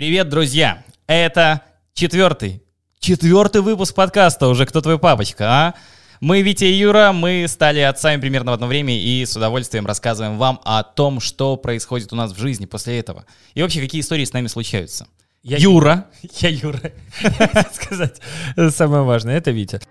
Привет, друзья! Это четвертый, четвертый выпуск подкаста уже «Кто твой папочка?», а? Мы, Витя и Юра, мы стали отцами примерно в одно время и с удовольствием рассказываем вам о том, что происходит у нас в жизни после этого. И вообще, какие истории с нами случаются. Я Юра. Я Юра. Сказать самое важное, это Витя.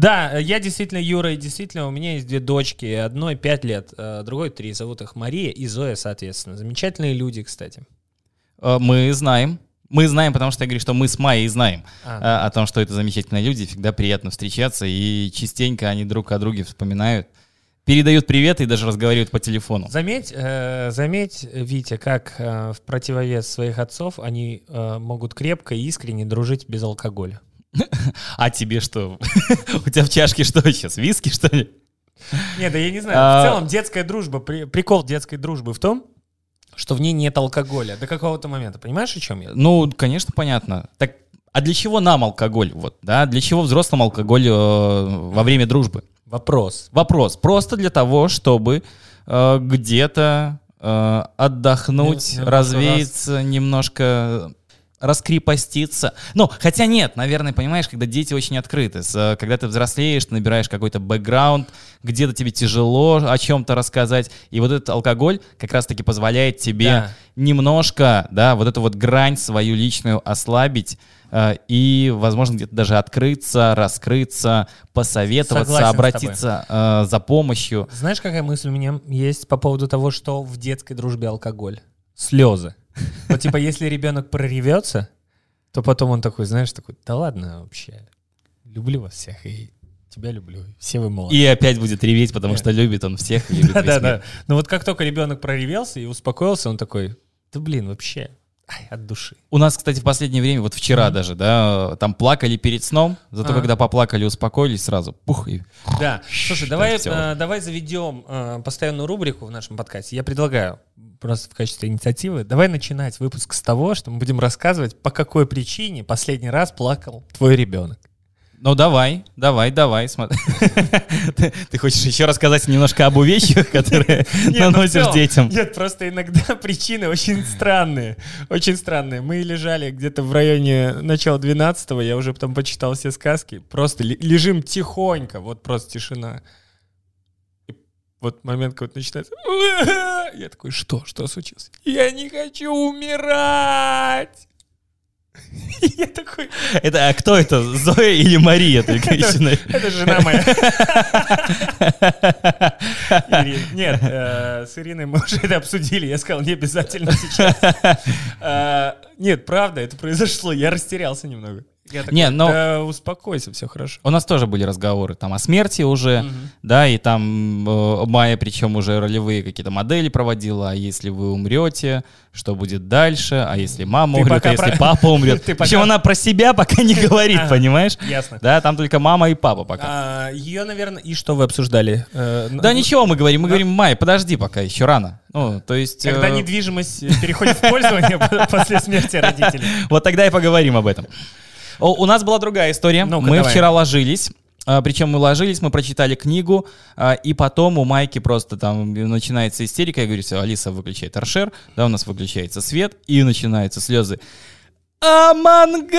Да, я действительно Юра, и действительно у меня есть две дочки, одной пять лет, э, другой три, зовут их Мария и Зоя, соответственно. Замечательные люди, кстати. Э, Мы знаем. Мы знаем, потому что я говорю, что мы с Майей знаем А. э, о том, что это замечательные люди, всегда приятно встречаться, и частенько они друг о друге вспоминают, передают привет и даже разговаривают по телефону. Заметь, э, заметь, Витя, как э, в противовес своих отцов они э, могут крепко и искренне дружить без алкоголя. А тебе что? У тебя в чашке что сейчас? Виски, что ли? Нет, да я не знаю. А- В целом детская дружба, при- прикол детской дружбы в том, что в ней нет алкоголя до какого-то момента. Понимаешь, о чем я? Ну, конечно, понятно. Так, а для чего нам алкоголь? Вот, да? Для чего взрослым алкоголь э, во время дружбы? Вопрос. Вопрос. Просто для того, чтобы э, где-то э, отдохнуть, Не- немножко развеяться, немножко раскрепоститься. Ну, хотя нет, наверное, понимаешь, когда дети очень открыты, э, когда ты взрослеешь, ты набираешь какой-то бэкграунд, где-то тебе тяжело о чем-то рассказать, и вот этот алкоголь как раз-таки позволяет тебе Да. немножко, да, вот эту вот грань свою личную ослабить э, и, возможно, где-то даже открыться, раскрыться, посоветоваться, Согласен обратиться э, за помощью. Знаешь, какая мысль у меня есть по поводу того, что в детской дружбе алкоголь? Слезы. Вот типа, если ребенок проревется, то потом он такой, знаешь, такой, да ладно вообще, люблю вас всех и тебя люблю, все вы молодцы. И опять будет реветь, потому что любит он всех, и любит Да, весь да, мир. да. Но вот как только ребенок проревелся и успокоился, он такой, да блин, вообще, от души. У нас, кстати, в последнее время, вот вчера даже, да, там плакали перед сном, зато Ага. когда поплакали, успокоились сразу, пух, и Да. Слушай, давай, э, давай заведем э, постоянную рубрику в нашем подкасте. Я предлагаю просто в качестве инициативы, давай начинать выпуск с того, что мы будем рассказывать, по какой причине последний раз плакал твой ребенок. Ну давай, давай, давай, смотри. Ты ты хочешь еще рассказать немножко об увечьях, которые ну наносишь детям? Нет, просто иногда причины очень странные. Очень странные. Мы лежали где-то в районе начала 12 я уже потом почитал все сказки. Просто лежим тихонько, вот просто тишина. И вот момент какой-то начинается. Я такой, что? Что случилось? Я не хочу умирать! Я такой, Это а кто это? Зоя или Мария еще? на- это жена моя. Нет, э, с Ириной мы уже это обсудили. Я сказал, не обязательно сейчас. Э, Нет, правда, это произошло. Я растерялся немного. Я такой, Не, но- да успокойся, все хорошо. У нас тоже были разговоры там о смерти уже, да, и там э, Майя, причем уже ролевые какие-то модели проводила, а если вы умрете, что будет дальше, а если мама Ты умрет, а если про- папа умрет. Ты Причем пока- она про себя пока не говорит, понимаешь? Ясно. Да, там только мама и папа пока. Ее, наверное, и что вы обсуждали? Э, Да н- ничего мы говорим, мы говорим, Майя, подожди пока, еще рано. Ну, то есть... Когда э, недвижимость переходит в пользование после смерти родителей. Вот тогда и поговорим об этом. О, у нас была другая история. Ну-ка, мы давай. вчера ложились. а, Причем мы ложились, мы прочитали книгу, а, и потом у Майки просто там начинается истерика. Я говорю, все, Алиса выключает торшер, да, у нас выключается свет, и начинаются слезы.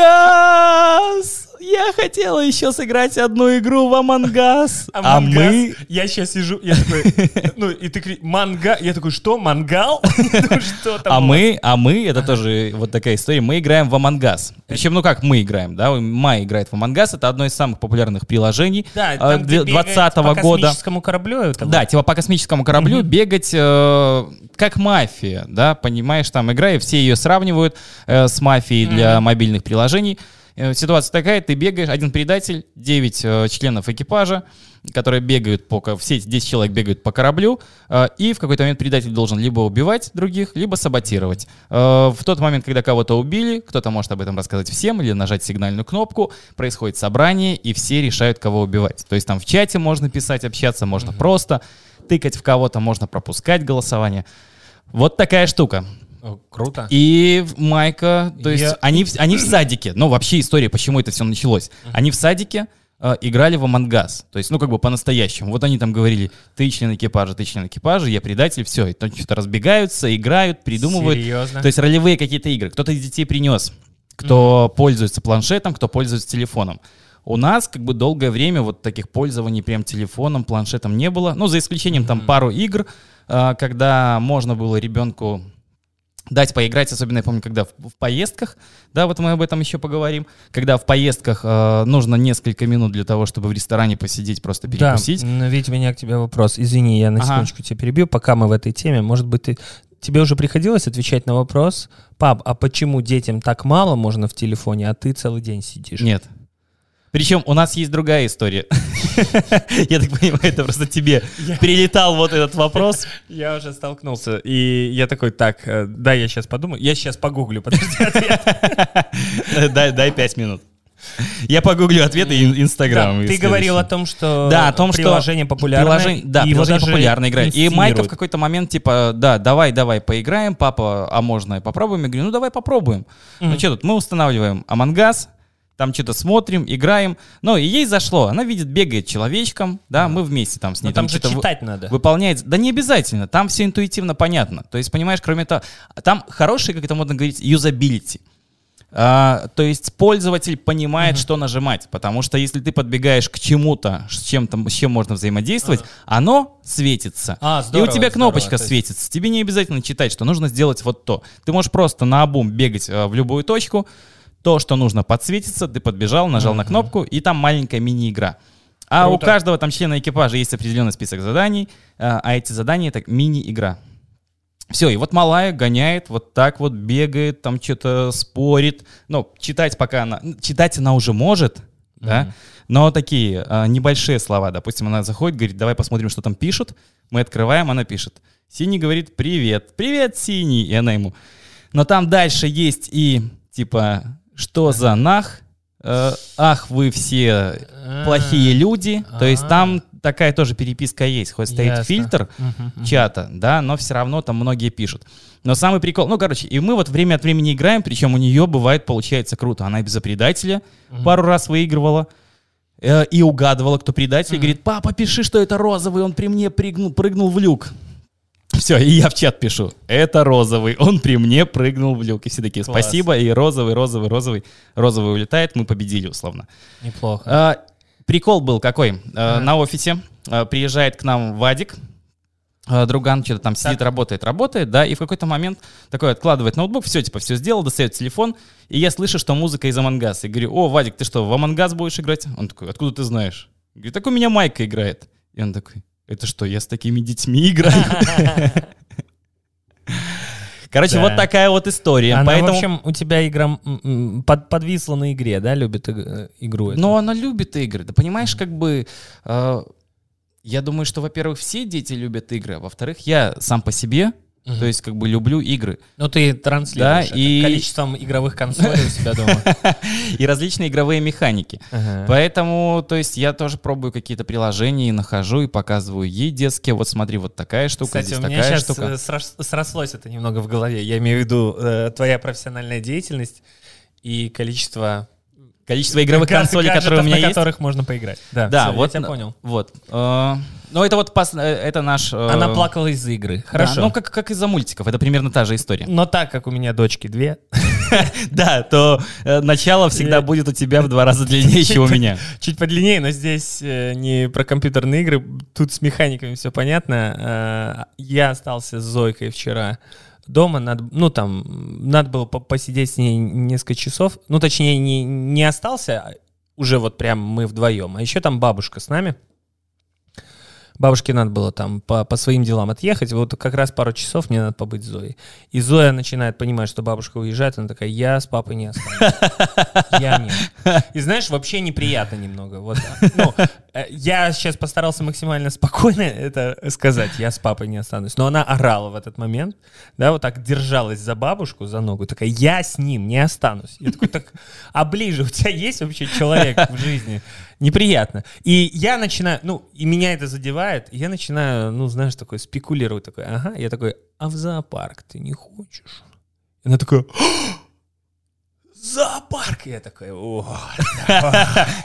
Амангас! Я хотела еще сыграть одну игру в Амангас. А, Among мы... Я сейчас сижу, я такой, ну, и ты кричишь, манга, я такой, что, мангал? Ну, что там А мы, а мы, это тоже вот такая история, мы играем в Амангас. Причем, ну как мы играем, да, Май играет в Амангас, это одно из самых популярных приложений Да, э, 20 по года. космическому кораблю. это Да, типа по космическому кораблю бегать э, как мафия, да, понимаешь, там игра, и все ее сравнивают э, с мафией для мобильных приложений. Э, Ситуация такая, ты бегаешь, один предатель, 9 членов экипажа, которые бегают по, все эти 10 человек бегают по кораблю, э, и в какой-то момент предатель должен либо убивать других, либо саботировать. Э, в тот момент, когда кого-то убили, кто-то может об этом рассказать всем или нажать сигнальную кнопку, происходит собрание, и все решают, кого убивать. То есть там в чате можно писать, общаться, можно просто тыкать в кого-то, можно пропускать голосование. Вот такая штука. О, Круто. И Майка, то есть Я- они, они в садике, ну вообще история, почему это все началось. Они в садике, э, играли в Амангас. То есть, ну, как бы по-настоящему. Вот они там говорили, ты член экипажа, ты член экипажа, я предатель, все. И там что-то разбегаются, играют, придумывают. Серьезно? То есть ролевые какие-то игры. Кто-то из детей принес, кто пользуется планшетом, кто пользуется телефоном. У нас как бы долгое время вот таких пользований прям телефоном, планшетом не было. Ну, за исключением там пару игр, э, когда можно было ребенку дать поиграть, особенно я помню, когда в, в поездках, да, вот мы об этом еще поговорим, когда в поездках э, нужно несколько минут для того, чтобы в ресторане посидеть, просто перекусить. Да, но ведь у меня к тебе вопрос. Извини, я на Ага. секундочку тебя перебью, пока мы в этой теме. Может быть, ты, тебе уже приходилось отвечать на вопрос, пап, а почему детям так мало можно в телефоне, а ты целый день сидишь? Нет. Причем у нас есть другая история. Я так понимаю, это просто тебе прилетал вот этот вопрос. Я уже столкнулся, и я такой, так, э, да, я сейчас подумаю, я сейчас погуглю, подожди, ответ. Дай, дай пять минут. Я погуглю ответы Инстаграм. Да, ты говорил о том, что Да, о том, что приложение популярное. Приложение, да, и приложение даже популярно играет. И Майка в какой-то момент, типа, да, давай, давай, поиграем, папа, а можно попробуем? Я говорю, ну давай попробуем. Ну что тут, мы устанавливаем Амангас, там что-то смотрим, играем. Ну, и ей зашло. Она видит, бегает человечком, да, мы вместе там с ней Но там же что-то вы- читать надо. выполняет. Да не обязательно, там все интуитивно понятно. То есть, понимаешь, кроме того, там хороший, как это модно говорить, юзабилити. А, то есть пользователь понимает, что нажимать, потому что если ты подбегаешь к чему-то, с чем, там, с чем можно взаимодействовать, оно светится. А, и у здорово, тебя здорово, кнопочка есть- светится. Тебе не обязательно читать, что нужно сделать вот то. Ты можешь просто на обум бегать э, в любую точку, то, что нужно, подсветится, ты подбежал, нажал на кнопку, и там маленькая мини-игра. А у Круто. каждого там члена экипажа есть определенный список заданий, э, а эти задания это мини-игра. Все, и вот малая гоняет, вот так вот бегает, там что-то спорит. Ну, читать пока она... Читать она уже может, да, но такие а, небольшие слова. Допустим, она заходит, говорит, давай посмотрим, что там пишут. Мы открываем, она пишет. Синий говорит, привет. Привет, Синий. И она ему. Но там дальше есть и, типа, что за нах? Э, ах, вы все плохие люди. То есть А. там такая тоже переписка есть. Хоть стоит Ясно. фильтр, чата, да, но все равно там многие пишут. Но самый прикол, ну, короче, и мы вот время от времени играем, причем у нее бывает, получается круто. Она без предателя пару раз выигрывала э, и угадывала, кто предатель, и говорит, папа, пиши, что это розовый, он при мне прыгнул, прыгнул в люк. Все, и я в чат пишу, это розовый, он при мне прыгнул в люк. И все такие, Класс. спасибо, и розовый, розовый, розовый, розовый улетает, мы победили, условно. Неплохо. А, прикол был какой? А, На офисе а, приезжает к нам Вадик, а, друган что-то там сидит, работает, работает, да, и в какой-то момент такой откладывает ноутбук, все, типа, все сделал, достает телефон, и я слышу, что музыка из Амангаса. И говорю, о, Вадик, ты что, в Амангас будешь играть? Он такой, откуда ты знаешь? Говорю, так у меня Майка играет. И он такой, это что, я с такими детьми играю? Короче, Да. вот такая вот история. Она, Поэтому... в общем, у тебя игра под, подвисла на игре, да, любит иг- э, игру? Но она любит игры. Да понимаешь, как бы... э, я думаю, что, во-первых, все дети любят игры, а во-вторых, я сам по себе, Мгм. то есть как бы люблю игры. Ну, ты транслируешь Да, и- количеством игровых консолей у себя дома. И различные игровые механики. Ага. Поэтому, то есть я тоже пробую какие-то приложения и нахожу, и показываю ей детские. Вот смотри, вот такая штука, Кстати, здесь такая штука. срослось это немного в голове. Я имею в виду э, твоя профессиональная деятельность и количество Количество игровых консолей, которые у меня на есть. которых можно поиграть. Да, Да, вот. я тебя понял. Вот. Э, Ну, это вот пос- э, это наш... э, Она плакала из-за игры. да, Хорошо. Ну, как, как из-за мультиков. Это примерно та же история. Но так как у меня дочки две, Да, то э, начало всегда будет у тебя в два раза длиннее, чем у меня. чуть подлиннее, но здесь э, не про компьютерные игры, тут с механиками все понятно. Я остался с Зойкой вчера дома, надо, ну там, надо было по- посидеть с ней несколько часов, ну точнее не, не остался, а уже вот прям мы вдвоем, а еще там бабушка с нами. Бабушке надо было там по, по своим делам отъехать. Вот как раз пару часов мне надо побыть с Зоей. И Зоя начинает понимать, что бабушка уезжает. Она такая, я с папой не останусь. Я нет. И знаешь, вообще неприятно немного. Вот, ну, э, я сейчас постарался максимально спокойно это сказать. Я с папой не останусь. Но она орала в этот момент. Да, вот так держалась за бабушку, за ногу. Такая, я с ним не останусь. Я такой, так, а ближе у тебя есть вообще человек в жизни? Неприятно. И я начинаю, ну, и меня это задевает, и я начинаю, ну, знаешь, такой спекулировать, такой, ага, я такой, а в зоопарк ты не хочешь? И она такая, зоопарк. И я такой, о,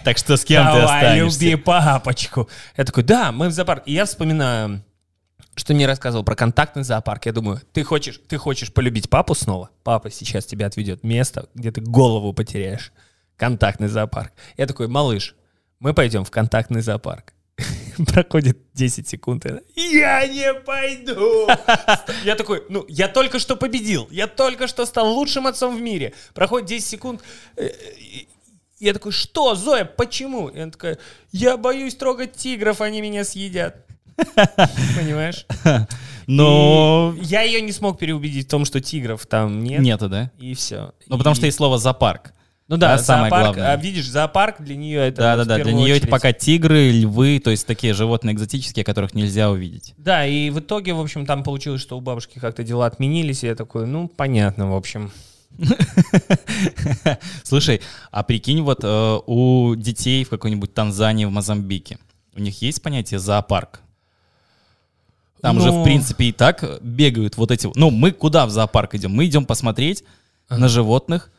Так что с кем ты останешься? люби папочку. Я такой, да, мы в зоопарк. И я вспоминаю, что мне рассказывал про контактный зоопарк. Я думаю, ты хочешь, ты хочешь полюбить папу снова? Папа сейчас тебя отведет место, где ты голову потеряешь. Контактный зоопарк. Я такой, малыш, мы пойдем в контактный зоопарк. Проходит 10 секунд. и она, Я не пойду. Я такой, ну, я только что победил. Я только что стал лучшим отцом в мире. Проходит 10 секунд. э, Я такой, что, Зоя, почему? И она такая, я боюсь трогать тигров, они меня съедят. Понимаешь? Но И я ее не смог переубедить в том, что тигров там нет. нету, да? И все. Ну, потому что есть слово «зоопарк». Ну да, Да, самое зоопарк, главное. а видишь, зоопарк для нее это Да-да-да, в для первую нее это очередь. пока тигры, львы, то есть такие животные экзотические, которых нельзя увидеть. Да, и в итоге, в общем, там получилось, что у бабушки как-то дела отменились, и я такой, ну, понятно, в общем. Слушай, а прикинь, вот э, у детей в какой-нибудь Танзании, в Мозамбике, у них есть понятие зоопарк? Там же, Ну. в принципе, и так бегают вот эти... Ну, мы куда в зоопарк идем? Мы идем посмотреть на животных,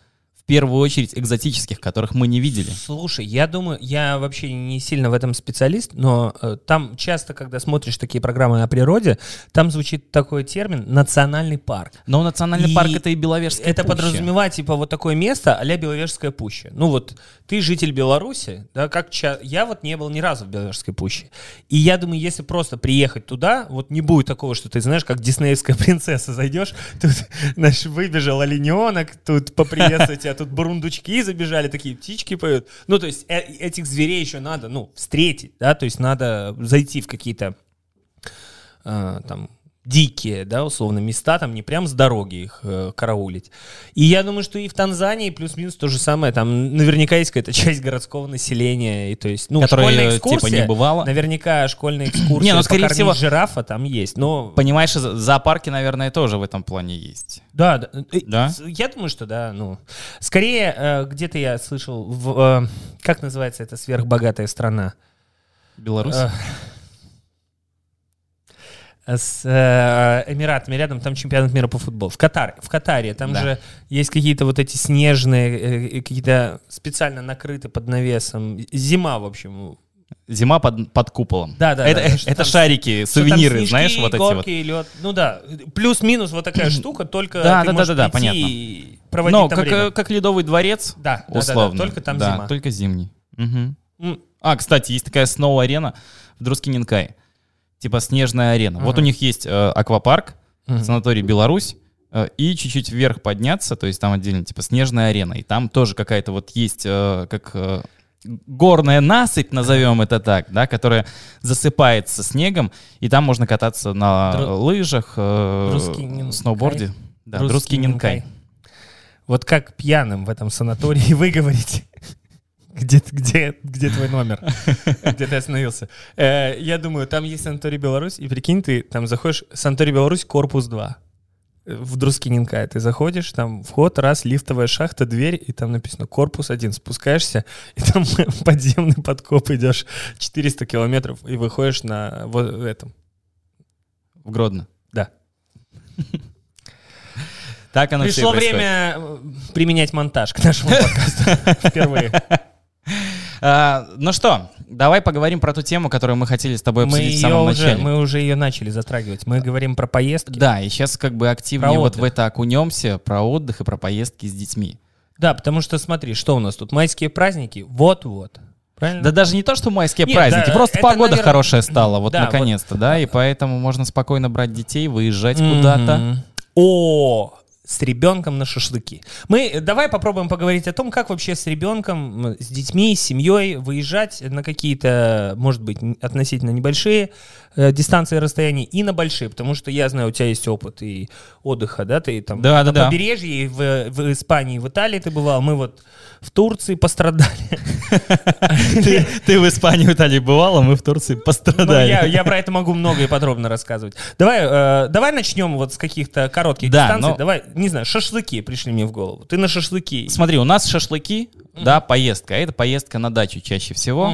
первую очередь экзотических, которых мы не видели. Слушай, я думаю, я вообще не сильно в этом специалист, но э, там часто, когда смотришь такие программы о природе, там звучит такой термин «национальный парк». Но национальный И парк — это и Беловежская Это пуща. подразумевает, типа, вот такое место а-ля Беловежская пуща. Ну вот, ты житель Беларуси, да, как ча... Я вот не был ни разу в Беловежской пуще. И я думаю, если просто приехать туда, вот не будет такого, что ты знаешь, как диснеевская принцесса зайдешь, тут, знаешь, выбежал олененок, тут поприветствовать тебя, тут бурундучки забежали, такие птички поют. Ну, то есть э- этих зверей еще надо, ну, встретить, да, то есть надо зайти в какие-то э, там дикие, да, условно, места, там не прям с дороги их э, караулить. И я думаю, что и в Танзании плюс-минус то же самое, там наверняка есть какая-то часть городского населения, и то есть, ну, Которая, школьная типа, экскурсия, не бывала. наверняка школьная экскурсия, Не, ну, скорее всего- жирафа там есть, но... Понимаешь, зо- зоопарки, наверное, тоже в этом плане есть. Да, да. э, Да? с- Я думаю, что да, ну. Скорее, э, где-то я слышал, в, э, как называется эта сверхбогатая страна? Беларусь? С э, Эмиратами рядом, там чемпионат мира по футболу. В Катаре, в Катаре, там Да. же есть какие-то вот эти снежные, э, какие-то специально накрыты под навесом. Зима, в общем. Зима под, под куполом. Да, да, это, да, это там- шарики, сувениры, снежки, знаешь, вот эти горки, вот. лед. Ну да, плюс-минус вот такая штука, только Да, ты да, да, можешь да, да, прийти понятно. и проводить Ну, там как, время. э, как ледовый дворец, Да, да, да, да, условно. только там Да, зима. только зимний. М, А, кстати, есть такая сноу-арена в Друскиненкай. Типа снежная арена. Вот Ага. у них есть э, аквапарк, Мгм. санаторий Беларусь, э, и чуть-чуть вверх подняться, то есть там отдельно типа снежная арена. И там тоже какая-то вот есть э, как э, горная насыпь, назовем это так, да, которая засыпается снегом, и там можно кататься на Дру- лыжах, э, сноуборде. Да, Русский Друскиненкай. Минкай. Вот как пьяным в этом санатории вы говорите. Где, где, где твой номер? Где ты остановился? Э, я думаю, там есть санаторий Беларусь, и прикинь, ты там заходишь, санаторий Беларусь, корпус 2. Э, В Друскиненкай ты заходишь, там вход, раз, лифтовая шахта, дверь, и там написано корпус 1. Спускаешься, и там подземный подкоп идешь 400 километров, и выходишь на вот этом. В Гродно. Да. Так оно Пришло время э, применять монтаж к нашему подкасту впервые. А, ну что, давай поговорим про ту тему, которую мы хотели с тобой Мы, обсудить в ее самом уже, начале. мы уже ее начали затрагивать. Мы говорим про поездки. Да, и сейчас как бы активнее Про вот отдых. в это окунемся, про отдых и про поездки с детьми. Да, потому что смотри, что у нас тут? Майские праздники? Вот-вот. Правильно? Да даже не то, что майские Нет, праздники, да, просто погода наверное, хорошая стала, вот да, вот. наконец-то, да, и поэтому можно спокойно брать детей, выезжать Мгм. куда-то. О, с ребенком на шашлыки. Мы э, давай попробуем поговорить о том, как вообще с ребенком, с детьми, с семьей выезжать на какие-то, может быть, относительно небольшие э, дистанции и расстояния и на большие, потому что я знаю, у тебя есть опыт и отдыха, да, ты там Да, на да, побережье, и в, в Испании, в Италии ты бывал, мы вот в Турции пострадали. Ты, в Испании, в Италии бывал, а мы в Турции Ну, пострадали. я, про это могу много и подробно рассказывать. Давай, э, давай начнем вот с каких-то коротких дистанций. Давай не знаю, шашлыки пришли мне в голову. Ты на шашлыки. Смотри, у нас шашлыки, да, поездка. А это поездка на дачу чаще всего,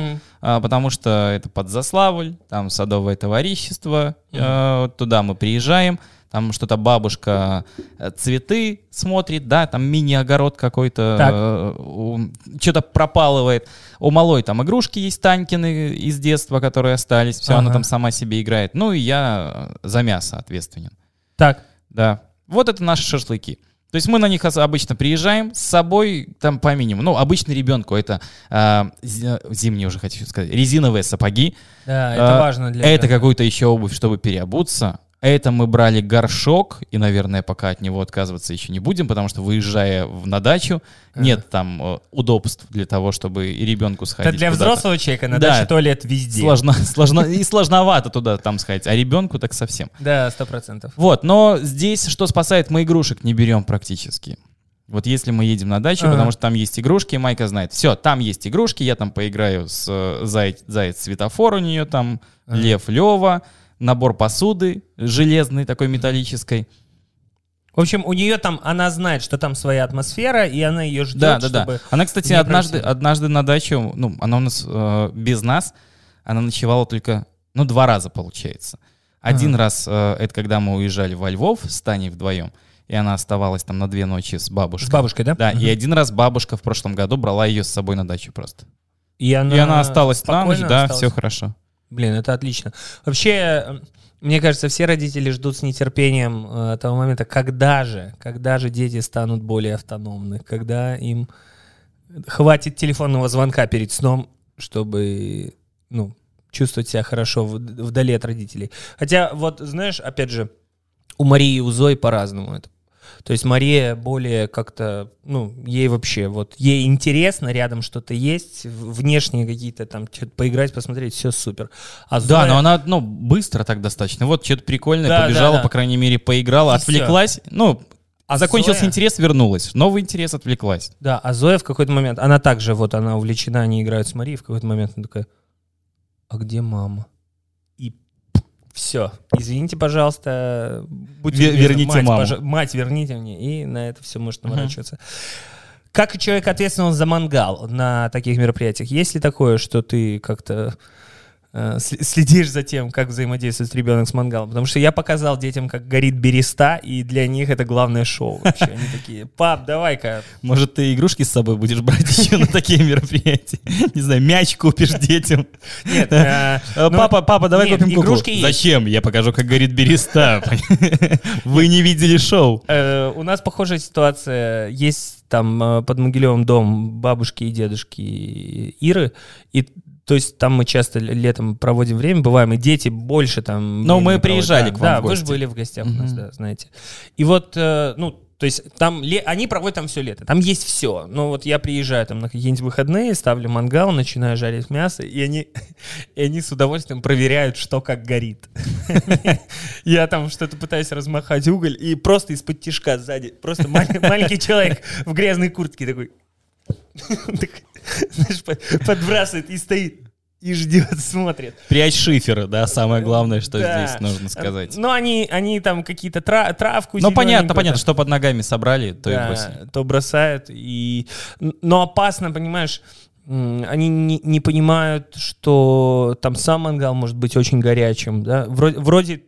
потому что это под Заславль, там садовое товарищество, э, туда мы приезжаем, там что-то бабушка э, цветы смотрит, да, там мини-огород какой-то, что-то пропалывает. У малой там игрушки есть Танькины из детства, которые остались, все, она Ага. там сама себе играет. Ну и я э, за мясо ответственен. Так. Да. Вот это наши шашлыки. То есть мы на них обычно приезжаем с собой, там по минимуму. Ну, обычно ребенку это зи- зимние уже хочу сказать, резиновые сапоги. Да, это А, важно для Это какую-то еще обувь, чтобы переобуться. Это мы брали горшок, и, наверное, пока от него отказываться еще не будем, потому что выезжая в- на дачу, нет там э, удобств для того, чтобы и ребенку сходить. Это для куда-то. взрослого человека на Да. даче туалет везде. Сложно, сложно, и сложновато туда там сходить, а ребенку так совсем. Да, сто процентов. Вот, но здесь что спасает, мы игрушек не берем практически. Вот если мы едем на дачу, Ага. потому что там есть игрушки, Майка знает, все, там есть игрушки, я там поиграю с э, заяц, заяц светофор у нее там, Ага. лев Лева, набор посуды железной такой металлической. В общем, у нее там, она знает, что там своя атмосфера, и она ее ждет, Да, да, чтобы... да. Она, кстати, однажды, пройти. однажды на дачу, ну, она у нас э, без нас, она ночевала только, ну, два раза, получается. Один Ага. раз, э, это когда мы уезжали во Львов с Таней вдвоем, и она оставалась там на две ночи с бабушкой. С бабушкой, да? Да, Мгм. и один раз бабушка в прошлом году брала ее с собой на дачу просто. И она, и она осталась на ночь, да, осталась? все хорошо. Блин, это отлично. Вообще, э, мне кажется, все родители ждут с нетерпением э, того момента, когда же, когда же дети станут более автономны, когда им хватит телефонного звонка перед сном, чтобы, ну, чувствовать себя хорошо вдали от родителей. Хотя, вот, знаешь, опять же, у Марии и у Зои по-разному это. То есть Мария более как-то, ну, ей вообще, вот, ей интересно, рядом что-то есть, внешние какие-то там, что-то поиграть, посмотреть, все супер. А Да, Зоя- но она, ну, быстро так достаточно. Вот что-то прикольное, Да, побежала, да, да. по крайней мере, поиграла, И отвлеклась. Ну, А закончился Зоя- интерес, вернулась. Новый интерес, отвлеклась. Да, а Зоя в какой-то момент, она также, вот она увлечена, они играют с Марией, в какой-то момент она такая, а где мама? Все, извините, пожалуйста, будьте Вер- верните мать, маму. пожа- мать, верните мне, и на это все может Мгм. наворачиваться. Как человек ответственный за мангал на таких мероприятиях? Есть ли такое, что ты как-то следишь за тем, как взаимодействует ребенок с мангалом? Потому что я показал детям, как горит береста, и для них это главное шоу вообще. Они такие, пап, давай-ка, Может, ты игрушки с собой будешь брать еще на такие мероприятия? Не знаю, мяч купишь детям. Нет, э, Э, ну, Папа, папа, давай купим куклу. Зачем? Я покажу, как горит береста. Вы не видели шоу. э, у нас похожая ситуация. Есть там э, под Могилевым дом бабушки и дедушки Иры. И то есть там мы часто летом проводим время, бываем, и дети больше там... Но времени мы приезжали проводят. к вам Да, в вы же гости. были в гостях у нас, да, знаете. И вот, э, ну, то есть там ле- они проводят там все лето, там есть все. Но вот я приезжаю там на какие-нибудь выходные, ставлю мангал, начинаю жарить мясо, и они, и они с удовольствием проверяют, что как горит. Я там что-то пытаюсь размахать уголь, и просто из-под тишка сзади, просто маленький человек в грязной куртке такой, так, знаешь, под- подбрасывает и стоит, и ждет, смотрит. Прячь шиферы, да, самое главное, что Да. здесь нужно сказать. Ну, они, они там какие-то тра- травку Ну, понятно, понятно, что под ногами собрали, то и Да, бросили. то бросают. И... Но опасно, понимаешь, они не, не понимают, что там сам мангал может быть очень горячим. Да? Вроде, вроде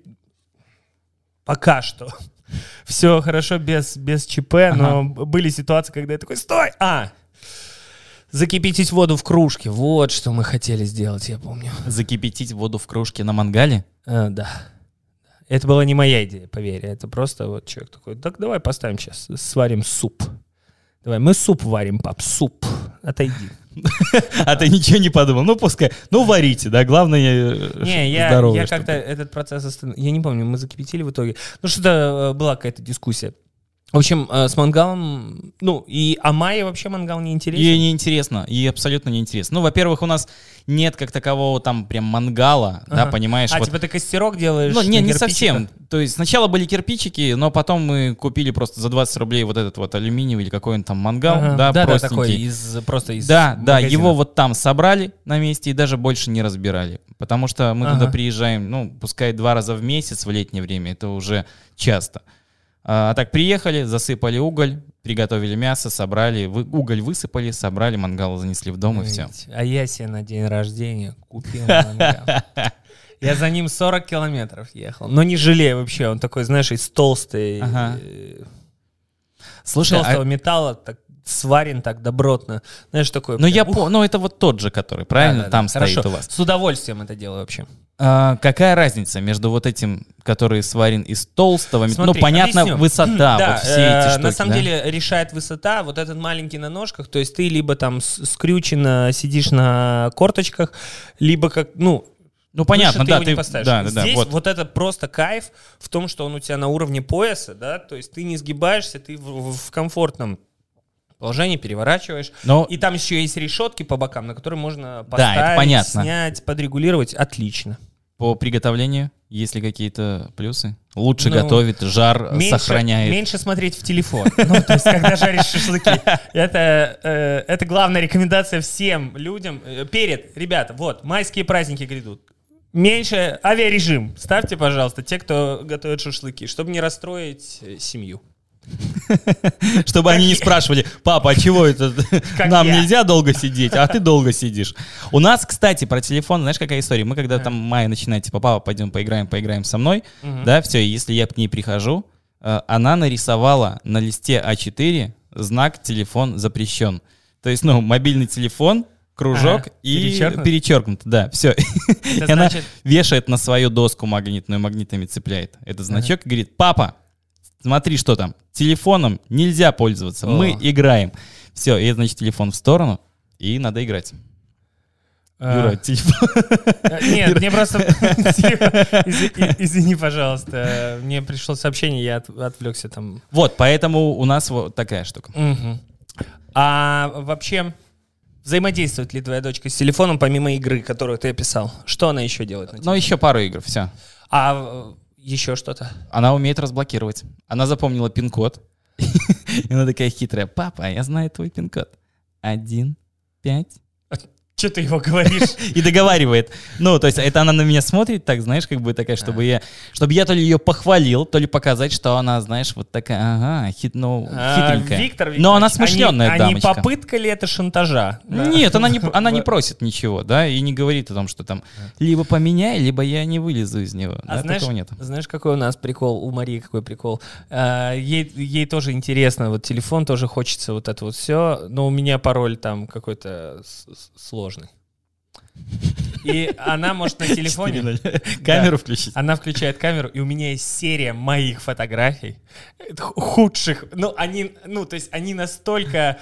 пока что все хорошо без, без ЧП, но были ситуации, когда я такой, стой! А! Закипятить воду в кружке. Вот что мы хотели сделать, я помню. Закипятить воду в кружке на мангале? А, да. Это была не моя идея, поверь. Это просто вот человек такой, так давай поставим сейчас, сварим суп. Давай, мы суп варим, пап, суп. Отойди. А ты ничего не подумал? Ну, пускай. Ну, варите, да, главное э, Не, я, как-то этот процесс остановил. Я не помню, мы закипятили в итоге. Ну, что-то э, была какая-то дискуссия. В общем, э, с мангалом, ну, и а Майе вообще мангал не интересен. Ей неинтересно, ей абсолютно неинтересно. Ну, во-первых, у нас нет как такового там прям мангала, да, Ага. понимаешь? А, вот. типа ты костерок делаешь? Ну, не, не совсем. То есть сначала были кирпичики, но потом мы купили просто за 20 рублей вот этот вот алюминиевый или какой-нибудь там мангал, Ага. да, да, да, простенький. такой из просто из Да, да, магазина. его вот там собрали на месте и даже больше не разбирали. Потому что мы Ага. туда приезжаем, ну, пускай два раза в месяц в летнее время, это уже часто. А так приехали, засыпали уголь, приготовили мясо, собрали, вы, уголь высыпали, собрали, мангал занесли в дом и все. А я себе на день рождения купил мангал. Я за ним 40 километров ехал. Но не жалею вообще. Он такой, знаешь, из толстой... Ага. э, Слушай, толстого а, металла, так сварен так добротно. Знаешь, такой... ну прям, я по, ну это вот тот же, который, правильно, да-да-да, там хорошо. стоит у вас. С удовольствием это делаю вообще. А, какая разница между вот этим, который сварен из толстого, ну Смотри, понятно, объясню. высота, Да, вот все э, эти штуки. На самом да? деле решает высота, вот этот маленький на ножках, то есть ты либо там с- скрюченно сидишь на корточках, либо как, ну, ну понятно, выше ты да, его ты, не поставишь. да, да, да, Здесь вот. вот. это просто кайф в том, что он у тебя на уровне пояса, да, то есть ты не сгибаешься, ты в- в комфортном положении переворачиваешь. Но И там еще есть решетки по бокам, на которые можно Да, это поставить, понятно. снять, подрегулировать. Отлично. по приготовлению есть ли какие-то плюсы? Лучше Ну, готовит, жар меньше, сохраняет. меньше смотреть в телефон. Ну, то есть, когда жаришь шашлыки. Это, э, это главная рекомендация всем людям. Э, Перед, ребята, вот, майские праздники грядут. Меньше авиарежим. Ставьте, пожалуйста, те, кто готовит шашлыки, чтобы не расстроить э, семью. Чтобы они не спрашивали, папа, а чего это? Нам нельзя долго сидеть, а ты долго сидишь. У нас, кстати, про телефон, знаешь, какая история? Мы когда там Майя начинает, типа, папа, пойдем поиграем, поиграем со мной, да, все, и если я к ней прихожу, э, она нарисовала на листе А4 знак «телефон запрещен». То есть, ну, мобильный телефон, кружок Ага, и перечеркнут? перечеркнут, да, все. Это И она значит, вешает на свою доску магнитную, магнитами цепляет этот значок и говорит, папа, смотри, что там, телефоном нельзя пользоваться, мы О. играем. Все, и значит телефон в сторону, и надо играть. э, Юра, телефон. э, Нет, мне просто... Изв- Извини, пожалуйста. Мне пришло сообщение, я от- отвлекся там. Вот, поэтому у нас вот такая штука. А вообще, взаимодействует ли твоя дочка с телефоном, помимо игры, которую ты описал? Что она еще делает? телефоне? еще пару игр, все. А еще что-то? Она умеет разблокировать. Она запомнила пин-код. И она такая хитрая. Папа, я знаю твой пин-код. Один, пять, Что ты его говоришь? и договаривает. Ну, то есть это она на меня смотрит так, знаешь, как бы такая, чтобы я, чтобы я то ли ее похвалил, то ли показать, что она, знаешь, вот такая, ага, хит, ну, А, хитренькая. Виктор Но она смышленная а не- А попытка ли это шантажа? Да. Нет, она не, она не просит ничего, да, и не говорит о том, что там либо поменяй, либо я не вылезу из него. А знаешь, нет. знаешь, какой у нас прикол, у Марии какой прикол? А, ей, ей тоже интересно, вот телефон тоже хочется вот это вот все, но у меня пароль там какой-то с- с- сложный. И она может на телефоне... 4:0. Камеру включить. Она включает камеру, и у меня есть серия моих фотографий, худших. Ну, они, ну, то есть они настолько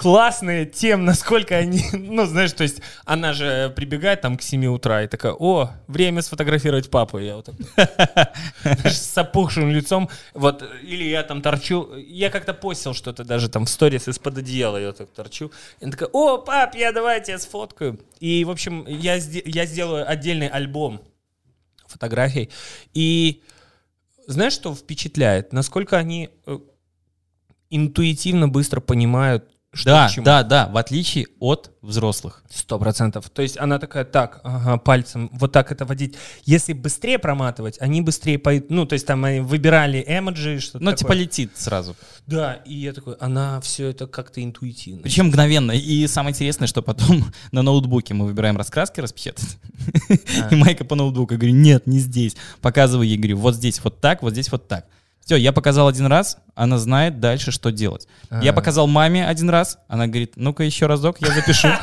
классные тем, насколько они, ну, знаешь, то есть она же прибегает там к 7 утра и такая, о, время сфотографировать папу. Я вот так, с опухшим лицом, вот, или я там торчу, я как-то постил что-то даже там в сторис из-под одеяла, я так торчу. И она такая, о, пап, я давай тебя сфоткаю. И, в общем, я, я сделаю отдельный альбом фотографий. И знаешь, что впечатляет? Насколько они э, интуитивно быстро понимают, что Да, да, да, в отличие от взрослых. Сто процентов. То есть она такая, так, ага, пальцем вот так это водить. Если быстрее проматывать, они быстрее пойдут. Ну, то есть там они выбирали эмоджи, что-то Ну, такое. типа летит сразу. Да, и я такой, она все это как-то интуитивно. Причем мгновенно. И самое интересное, что потом на ноутбуке мы выбираем раскраски распечатать. А. И Майка по ноутбуку говорю, нет, не здесь. Показываю ей, говорю, вот здесь вот так, вот здесь вот так. Все, я показал один раз, она знает дальше, что делать. Я А. показал маме один раз, она говорит, ну-ка еще разок, я запишу.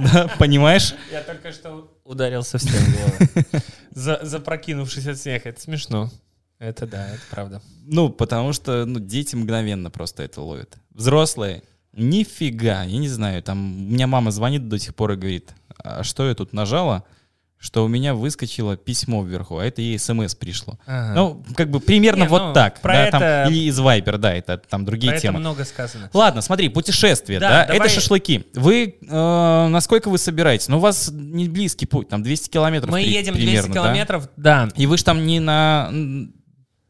Да, понимаешь? Я только что ударился в стену головой. За- Запрокинувшись от смеха. Это смешно. Это да, это правда. Ну, потому что ну, дети мгновенно просто это ловят. Взрослые, нифига, я не знаю, там, у меня мама звонит до сих пор и говорит, а что я тут нажала, что у меня выскочило письмо вверху, а это ей смс пришло. Ага. Ну, как бы примерно Не, вот ну, так. про да, там, это- или из Viber, да, это там Про другие это темы. много сказано. Ладно, смотри, путешествие, Да, да, давай- это шашлыки. Вы, э, насколько вы собираетесь? Ну, у вас не близкий путь, там 200 километров Мы при- едем 200 примерно, да? километров, да. И вы же там не на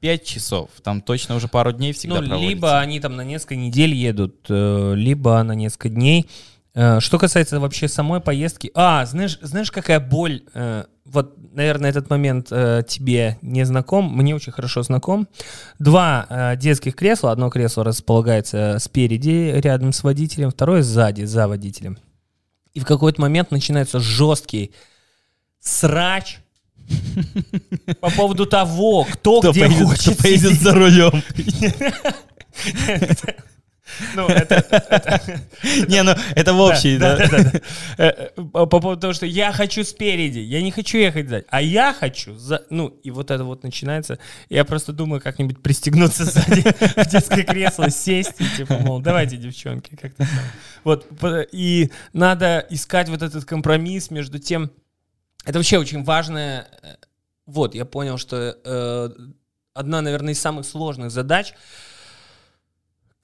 5 часов, там точно уже пару дней всегда Ну, проводите. либо они там на несколько недель едут, э, либо на несколько дней. Э, Что касается вообще самой поездки, а знаешь, знаешь, какая боль э, вот, наверное, этот момент э, тебе не знаком, мне очень хорошо знаком. Два детских кресла, одно кресло располагается спереди, рядом с водителем, второе сзади, за водителем. И в какой-то момент начинается жесткий срач по поводу того, кто, Кто где поедет, хочет кто поедет за рулем. Ну, это- Не, ну это в общей, да. Э, э, По по поводу того, что я хочу спереди, я не хочу ехать сзади, а я хочу за... Ну, и вот это вот начинается. Я просто думаю как-нибудь пристегнуться сзади в детское кресло, сесть и типа, мол, давайте, девчонки, как-то. Вот, и надо искать вот этот компромисс между тем... Это вообще очень важное... э, Вот, я понял, что одна, наверное, из самых сложных задач —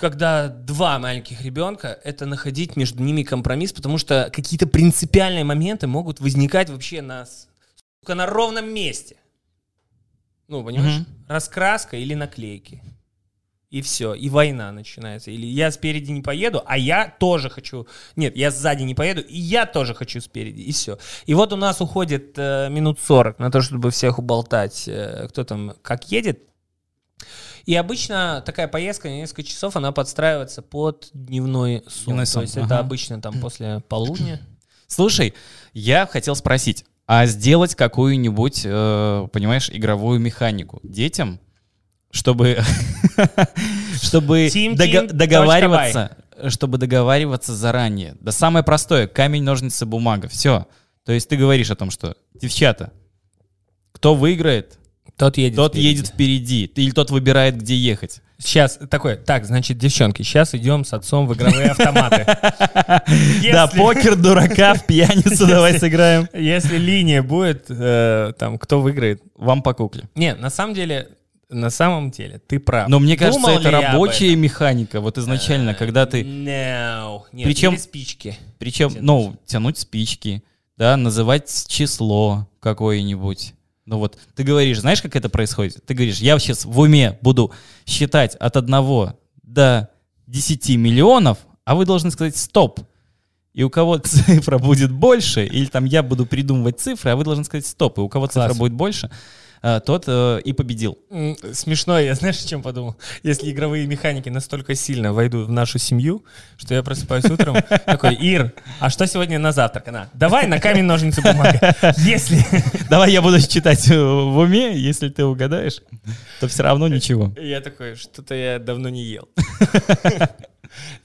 когда два маленьких ребенка, это находить между ними компромисс, потому что какие-то принципиальные моменты могут возникать вообще на, сука, на ровном месте. Ну, понимаешь? Мгм. Раскраска или наклейки. И все, и война начинается. Или я спереди не поеду, а я тоже хочу. Нет, я сзади не поеду, и я тоже хочу спереди. И все. И вот у нас уходит э, минут 40 на то, чтобы всех уболтать, э, кто там как едет. И обычно такая поездка на несколько часов, она подстраивается под дневной сон. Дневной То сон, есть ага. это обычно там после полудня. Слушай, я хотел спросить, а сделать какую-нибудь, э, понимаешь, игровую механику детям, чтобы, чтобы договариваться, чтобы договариваться заранее. Да самое простое, камень, ножницы, бумага, все. То есть ты говоришь о том, что, девчата, кто выиграет, Тот едет. тот впереди. едет впереди, или тот выбирает, где ехать. Сейчас такой, так, значит, девчонки, сейчас идем с отцом в игровые автоматы. Да, покер, дурака, в пьяницу давай сыграем. Если линия будет, э, там, кто выиграет. Вам по кукле. Не, на самом деле, на самом деле, ты прав. Но мне кажется, Думал это рабочая механика, вот изначально, когда ты... No. Нет, Причем- спички. Причем, Тянуть. ну, тянуть спички, да, называть число какое-нибудь. Ну вот, ты говоришь, знаешь, как это происходит? Ты говоришь, я сейчас в уме буду считать от 1 до 10 миллионов, а вы должны сказать стоп. И у кого цифра будет больше, или там я буду придумывать цифры, а вы должны сказать стоп. И у кого цифра Класс. будет больше, тот э, и победил. Смешно, я знаешь, о чем подумал? Если игровые механики настолько сильно войдут в нашу семью, что я просыпаюсь утром, такой, Ир, а что сегодня на завтрак? Она, давай на камень, ножницы, бумага. Если... Давай я буду считать э, в уме, если ты угадаешь, то все равно ничего. Я такой, что-то я давно не ел.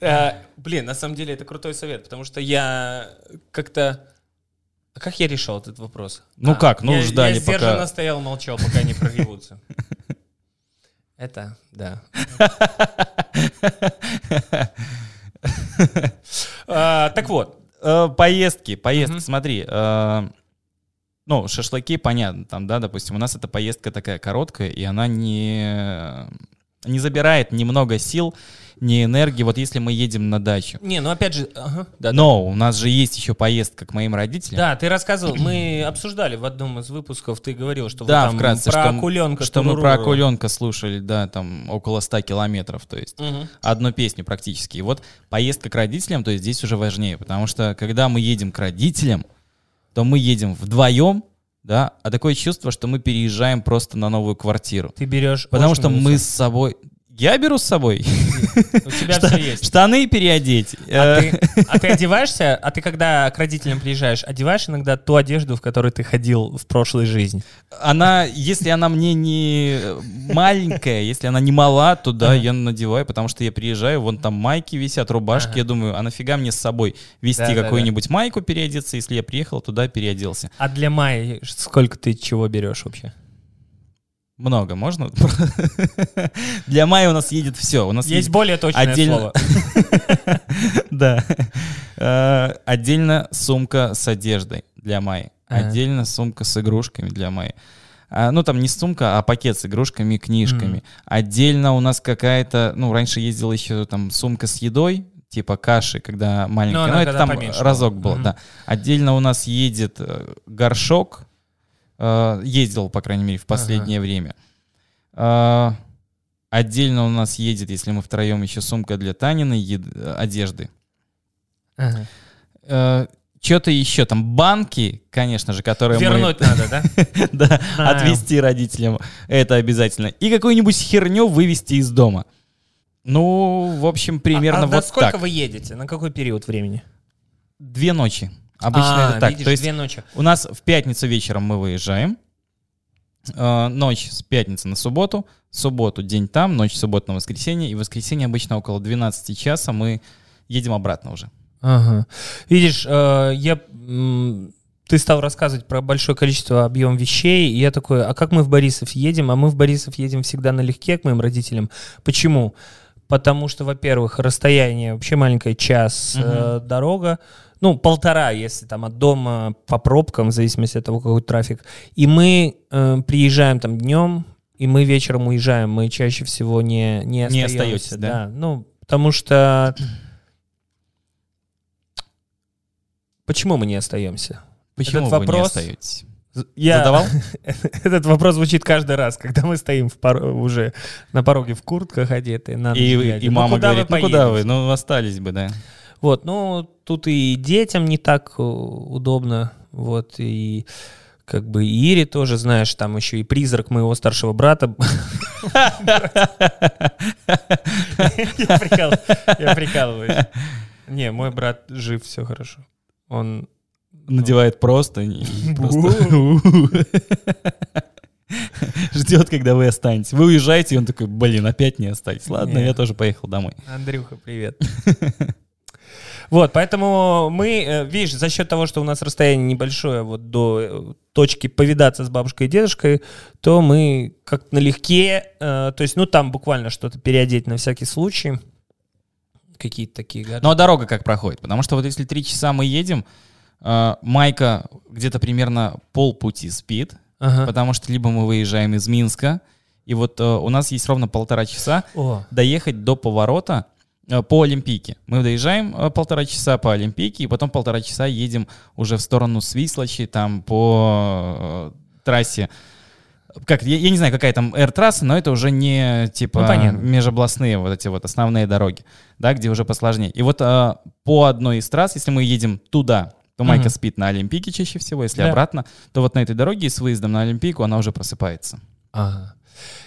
Э, Блин, на самом деле это крутой совет, потому что я как-то... А как я решил этот вопрос? Ну А, как? Ну, я- ждали, Я пока- сдержанно стоял, молчал, пока не прорвутся. Это, да. А, Так вот, Э, поездки, поездки, смотри. э, ну, шашлыки, понятно, там, да, допустим, у нас эта поездка такая короткая, и она не, не забирает ни много сил, ни энергии, вот если мы едем на дачу. не, ну опять же, ага, да, да. Но у нас же есть еще поездка к моим родителям. Да, ты рассказывал, мы обсуждали в одном из выпусков, ты говорил, что вы Да, там вкратце, про что, акуленка. что мы про акуленка слушали, да, там около 100 километров, то есть Мгм. одну песню практически. И вот поездка к родителям, то есть здесь уже важнее, потому что когда мы едем к родителям, то мы едем вдвоем, да, а такое чувство, что мы переезжаем просто на новую квартиру. Ты берешь... Потому что мы с собой... Я беру с собой У тебя все есть. штаны переодеть. А э, ты, а ты одеваешься, а ты когда к родителям приезжаешь, одеваешь иногда ту одежду, в которой ты ходил в прошлой жизни? Она, если она мне не маленькая, если она не мала, то да, я надеваю, потому что я приезжаю, вон там майки висят, рубашки, я думаю, а нафига мне с собой вести какую-нибудь майку переодеться, если я приехал туда, переоделся. А для Майи сколько ты чего берешь вообще? Много, можно? Для мая у нас едет все. У нас Есть есть более точное отдельно- слово. Да. Э, Отдельно сумка с одеждой для Майи. Ага. Отдельно сумка с игрушками для Майи. А, Ну, там не сумка, а пакет с игрушками и книжками. Отдельно у нас какая-то, ну, раньше ездила еще там сумка с едой, типа каши, когда маленькая. Ну, Ну, она это там поменьше разок Мгм. да. Отдельно у нас едет э, горшок. Э, Ездил, по крайней мере, в последнее время. А, Отдельно у нас едет, если мы втроем, еще сумка для Таниной ед- одежды. Ага. Э, что-то еще, там банки, конечно же, которые Вернуть мы... надо, да? да, А. отвезти родителям, это обязательно. И какую-нибудь херню вывести из дома. Ну, в общем, примерно а, а вот сколько так. вы едете? На какой период времени? Две ночи. Обычно А, это так. видишь, То есть две ночи. у нас в пятницу вечером мы выезжаем. Э, Ночь с пятницы на субботу. Субботу день там, ночь суббота на воскресенье. И в воскресенье обычно около 12 часа мы едем обратно уже. Ага. Видишь, э, я, ты стал рассказывать про большое количество объем вещей, и я такой, а как мы в Борисов едем? А мы в Борисов едем всегда налегке к моим родителям. Почему? Потому что, во-первых, расстояние вообще маленькое, час э, дорога, ну, полтора, если там от дома по пробкам, в зависимости от того, какой трафик. И мы э, приезжаем там днем, и мы вечером уезжаем. Мы чаще всего не, не Не остаемся. остаетесь, да? Ну, потому что... Почему мы не остаемся? Почему Этот вы вопрос- не остаетесь? Я... Задавал? Этот вопрос звучит каждый раз, когда мы стоим в пор- уже на пороге в куртках одетые. На И, глядя. и Ну, мама вы говорит, ну куда вы? Ну остались бы, да. Вот, ну, тут и детям не так э, удобно, вот, и как бы и Ире тоже, знаешь, там еще и призрак моего старшего брата. Я прикалываюсь. Не, мой брат жив, все хорошо. Он Надевает просто и просто ждет, когда вы останетесь. Вы уезжаете, и он такой, блин, опять не остались. Ладно, я тоже поехал домой. Андрюха, привет. Вот, поэтому мы, э, видишь, за счет того, что у нас расстояние небольшое вот до э, точки повидаться с бабушкой и дедушкой, то мы как налегке, э, то есть, ну, там буквально что-то переодеть на всякий случай. Какие-то такие гаджеты. Ну а дорога как проходит? Потому что вот если три часа мы едем, Майка где-то примерно полпути спит, Ага. потому что либо мы выезжаем из Минска, и вот э, у нас есть ровно полтора часа О, доехать до поворота э, по Олимпийке. Мы доезжаем э, полтора часа по Олимпийке, и потом полтора часа едем уже в сторону Свислочи, там по э, трассе. Как, я, я не знаю, какая там R-трасса, но это уже не типа Ну, понятно. межобластные вот эти вот основные дороги, да, где уже посложнее. И вот э, по одной из трасс, если мы едем туда, то Майка Мгм. спит на Олимпийке чаще всего, если Да. обратно, то вот на этой дороге с выездом на Олимпийку она уже просыпается. ага.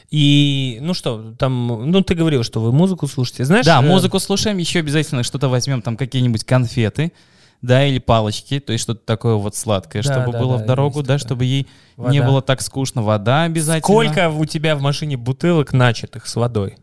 И, ну что, там, ну, ты говорил, что вы музыку слушаете. Знаешь, Да, э, музыку слушаем, еще обязательно что-то возьмем, там какие-нибудь конфеты, да, или палочки, то есть что-то такое вот сладкое, Да, чтобы да, было да, в дорогу, да, такое. чтобы ей не вода. было так скучно. Вода обязательно. Сколько у тебя в машине бутылок начатых с водой?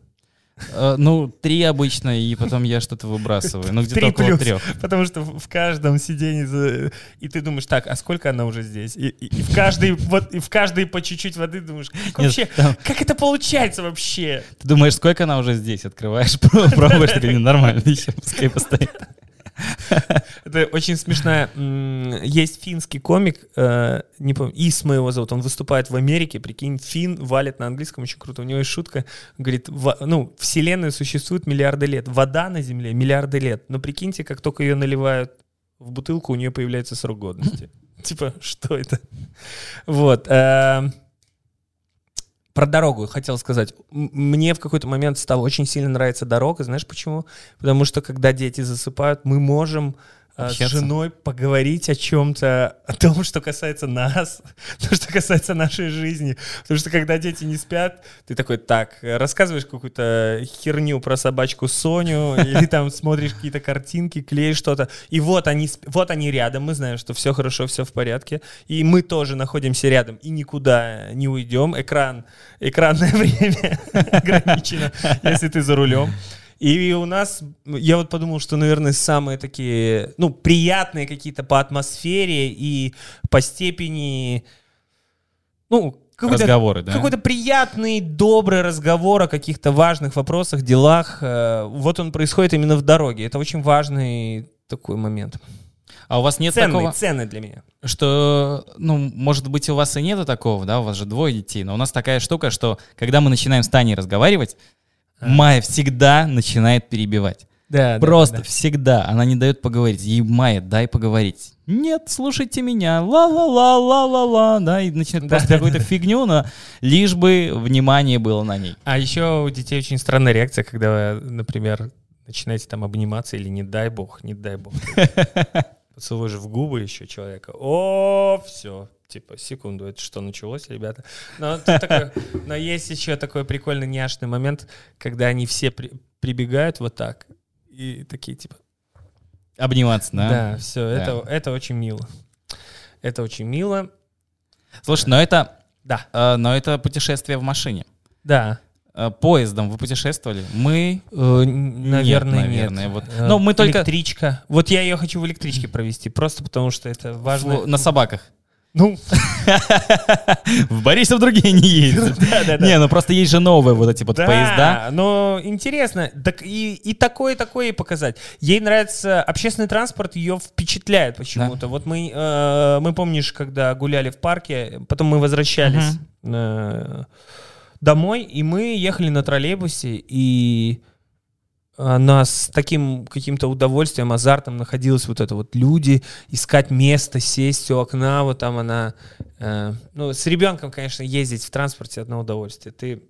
Э, ну, три обычно, и потом я что-то выбрасываю. Ну, где-то около плюс. трех. Потому что в каждом сиденье и ты думаешь, так, а сколько она уже здесь? И, и- и в каждой вот и в каждой по чуть-чуть воды думаешь, как Нет, вообще, там- как это получается вообще? Ты думаешь, сколько она уже здесь? Открываешь, пробуешь, такой, «Не, нормально, еще пускай постоит. Это очень смешная. Есть финский комик, э, не помню, Исма его зовут, он выступает в Америке, прикинь, фин валит на английском, очень круто. У него есть шутка, говорит, во- ну, вселенная существует миллиарды лет, вода на Земле миллиарды лет, но прикиньте, как только ее наливают в бутылку, у нее появляется срок годности. Типа, что это? Вот. Про дорогу хотел сказать. Мне в какой-то момент стало очень сильно нравиться дорога. Знаешь почему? Потому что когда дети засыпают, мы можем с Общаться. женой поговорить о чем-то, о том, что касается нас, то, что касается нашей жизни. Потому что когда дети не спят, ты такой, так, рассказываешь какую-то херню про собачку Соню, или там смотришь какие-то картинки, клеишь что-то, и вот они, вот они рядом, мы знаем, что все хорошо, все в порядке, и мы тоже находимся рядом, и никуда не уйдем. Экран, экранное время ограничено, если ты за рулем. И у нас, я вот подумал, что, наверное, самые такие, ну, приятные какие-то по атмосфере и по степени, ну, какой-то Разговоры, да? какой-то приятный, добрый разговор о каких-то важных вопросах, делах. э, Вот он происходит именно в дороге. Это очень важный такой момент. А у вас нет ценный, такого, ценный для меня. что, ну, может быть, у вас и нету такого, да, у вас же двое детей, но у нас такая штука, что когда мы начинаем с Таней разговаривать, Майя всегда начинает перебивать. Да, Просто всегда. Она не дает поговорить. Ей, Майя, дай поговорить. Нет, слушайте меня. Ла-ла-ла-ла-ла-ла. Да, и начинает Да. просто какую-то фигню, но лишь бы внимание было на ней. А еще у детей очень странная реакция, когда например, начинаете там обниматься или не дай бог, не дай бог. поцелуешь в губы еще человека, о, все, типа, секунду, это что, началось, ребята? Но, тут такой- но есть еще такой прикольный няшный момент, когда они все при- прибегают вот так, и такие, типа, Обниматься, да? да, все, Да. это, это очень мило. Это очень мило. Слушай, но это, Да. э, но это путешествие в машине. Да. Э, Поездом вы путешествовали? Мы... Э, Наверное, нет. наверное, вот. Э, Но мы только- Электричка. Вот я ее хочу в электричке провести, просто потому что это важно. на собаках. Ну, В Борисов другие не ездят. Не, ну просто есть же новые вот эти вот да, поезда. но интересно. Так и, и такое, такое и показать. Ей нравится общественный транспорт, ее впечатляет почему-то. Вот мы, э, мы помнишь, когда гуляли в парке, потом мы возвращались э, домой, и мы ехали на троллейбусе, и она с таким каким-то удовольствием, азартом находилась вот это вот люди, искать место, сесть у окна, вот там она... э, ну, с ребенком, конечно, ездить в транспорте одно удовольствие. Ты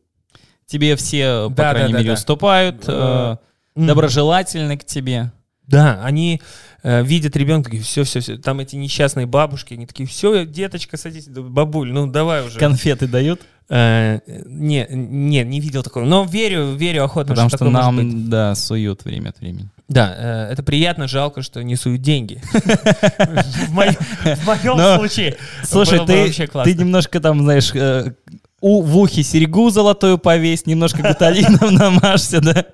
Тебе все, по Да, да, крайней да, мере, да. уступают, э, М. доброжелательны к тебе. Да, они э, видят ребенка, такие, все, все, все. Там эти несчастные бабушки, они такие, все, деточка, садись, бабуль, ну давай уже. Конфеты дают, Э, не, не, не видел такого. Но верю, верю охотно, потому что быть. нам, да, суют время от времени. Да, э, это приятно, жалко, что не суют деньги. В моем случае. Слушай, ты немножко там, знаешь, э, у, в ухе серьгу золотую повесь, немножко гуталином намажься, да?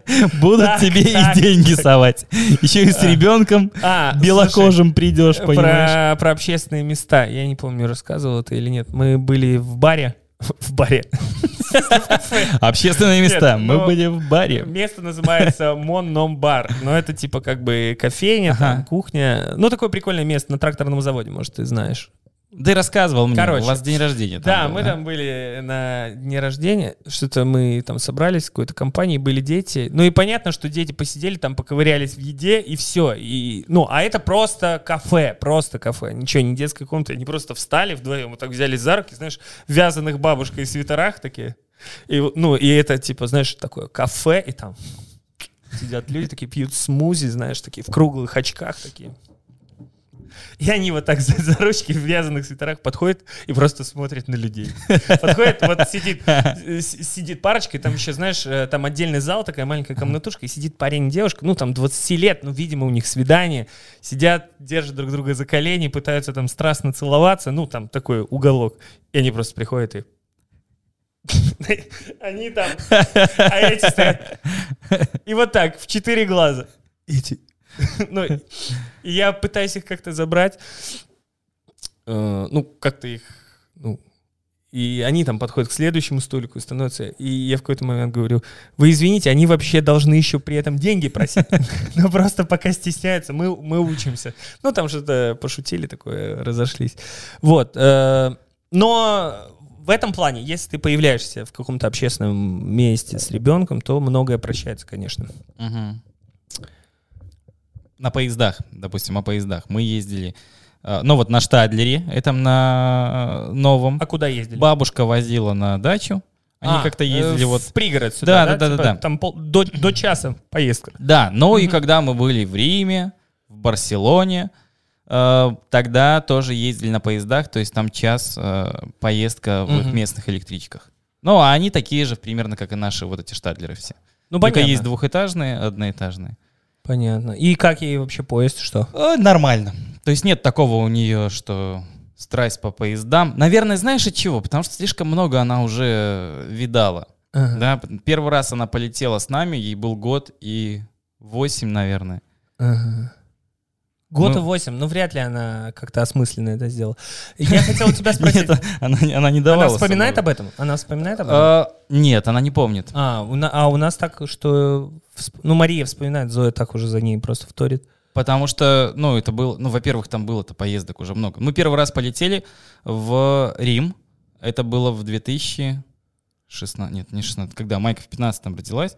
Будут Так, тебе так, и деньги совать. Еще и с ребенком А, белокожим придешь, слушай, понимаешь? Про, про общественные места. Я не помню, рассказывал это или нет. Мы были в баре. В баре. Общественные места. Нет, Мы были в баре. Место называется Мон Ном Бар. Но это типа как бы кофейня, там, Ага. кухня. Ну, такое прикольное место на тракторном заводе, может, ты знаешь. Ты рассказывал мне, Короче. у вас день рождения. там Да, был, мы там были на дне рождения, что-то мы там собрались в какой-то компании, были дети. Ну и понятно, что дети посидели там, поковырялись в еде и все. И, ну, а это просто кафе, просто кафе. Ничего, не детская комната. Они просто встали вдвоем, вот так взяли за руки, знаешь, вязаных бабушкой и свитерах такие. И, ну, и это типа, знаешь, такое кафе, и там сидят люди такие, пьют смузи, знаешь, такие в круглых очках такие. И они вот так за, за ручки в вязаных свитерах подходят и просто смотрят на людей. Подходит, вот сидит, э, сидит парочка, и там еще, знаешь, э, там отдельный зал, такая маленькая комнатушка, и сидит парень и девушка, ну, там 20 лет, ну, видимо, у них свидание. Сидят, держат друг друга за колени, пытаются там страстно целоваться, ну, там такой уголок. И они просто приходят и... Они там, а эти стоят. И вот так, в четыре глаза. Эти. Ну, и я пытаюсь их как-то забрать. Э, Ну, как-то их... Ну, и они там подходят к следующему столику и становятся... И я в какой-то момент говорю, вы извините, они вообще должны еще при этом деньги просить. Но просто пока стесняются, мы, мы учимся. Ну, там что-то пошутили такое, разошлись. Вот. э, Но в этом плане, если ты появляешься в каком-то общественном месте с ребенком, то многое прощается, конечно. Мгм. На поездах, допустим, о поездах. Мы ездили, э, ну вот на Штадлере, это на э, новом. А куда ездили? Бабушка возила на дачу. Они А, как-то э, ездили вот... в пригород сюда, Да, да? да, да, Типа да. Там пол- до, до часа поездка. Да, ну и Мгм. когда мы были в Риме, в Барселоне, э, тогда тоже ездили на поездах, то есть там час э, поездка в их Мгм. местных электричках. Ну, а они такие же примерно, как и наши вот эти штадлеры все. Ну, Только понятно. есть двухэтажные, одноэтажные. Понятно. И как ей вообще поезд, что? Э, Нормально. То есть нет такого у нее, что страсть по поездам. Наверное, знаешь от чего? Потому что слишком много она уже видала. Ага. Да, первый раз она полетела с нами, ей был год и восемь, наверное. Ага. Год Ну. и восемь, ну вряд ли она как-то осмысленно это сделала. Я хотел у тебя спросить, Нет, она, она не давала. она вспоминает об этом? Она вспоминает об этом? А, Нет, она не помнит. А, у, на- а у нас так, что... Ну, Мария вспоминает, Зоя так уже за ней просто вторит. Потому что, ну, это было, ну, во-первых, там было-то поездок уже много. Мы первый раз полетели в Рим. Это было в 2016, нет, не 16, когда Майка в 15 родилась.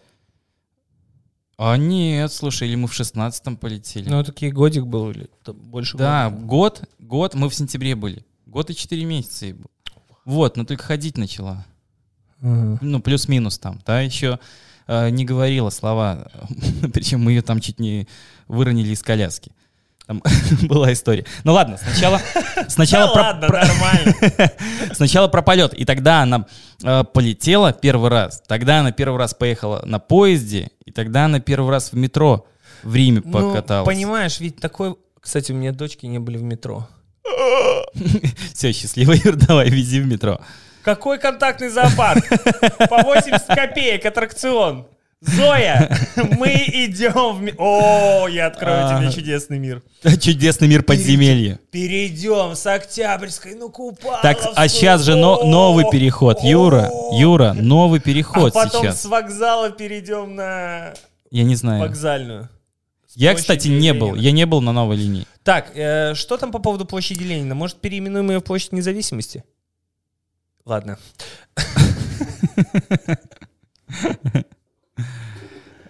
А нет, слушай, или мы в 16 полетели. Ну, такие годик был или больше да, года? год, год, мы в сентябре были. Год и 4 месяца ей было. Вот, но только ходить начала. Ага. Ну, плюс-минус там, да, еще э, не говорила слова, причем мы ее там чуть не выронили из коляски. Там была история. Ну ладно, сначала... Сначала про- ладно, про- нормально. Сначала про полет. И тогда она э, полетела первый раз. Тогда она первый раз поехала на поезде. И тогда она первый раз в метро в Риме Ну, покаталась. понимаешь, ведь такой... Кстати, у меня дочки не были в метро. Все, счастливо, Юр, давай, вези в метро. Какой контактный зоопарк? По 80 копеек аттракцион. Зоя, мы идем в... О, я открою тебе А. чудесный мир. Чудесный мир подземелья. Перейдем с Октябрьской на Купаловскую. Так, а сейчас же но- новый переход, Юра. Юра, новый переход А потом сейчас. с вокзала перейдем на Я не знаю. вокзальную. Я, кстати, не был. Я не был на новой линии. Так, э, что там по поводу площади Ленина? Может, переименуем ее в площадь независимости? Ладно.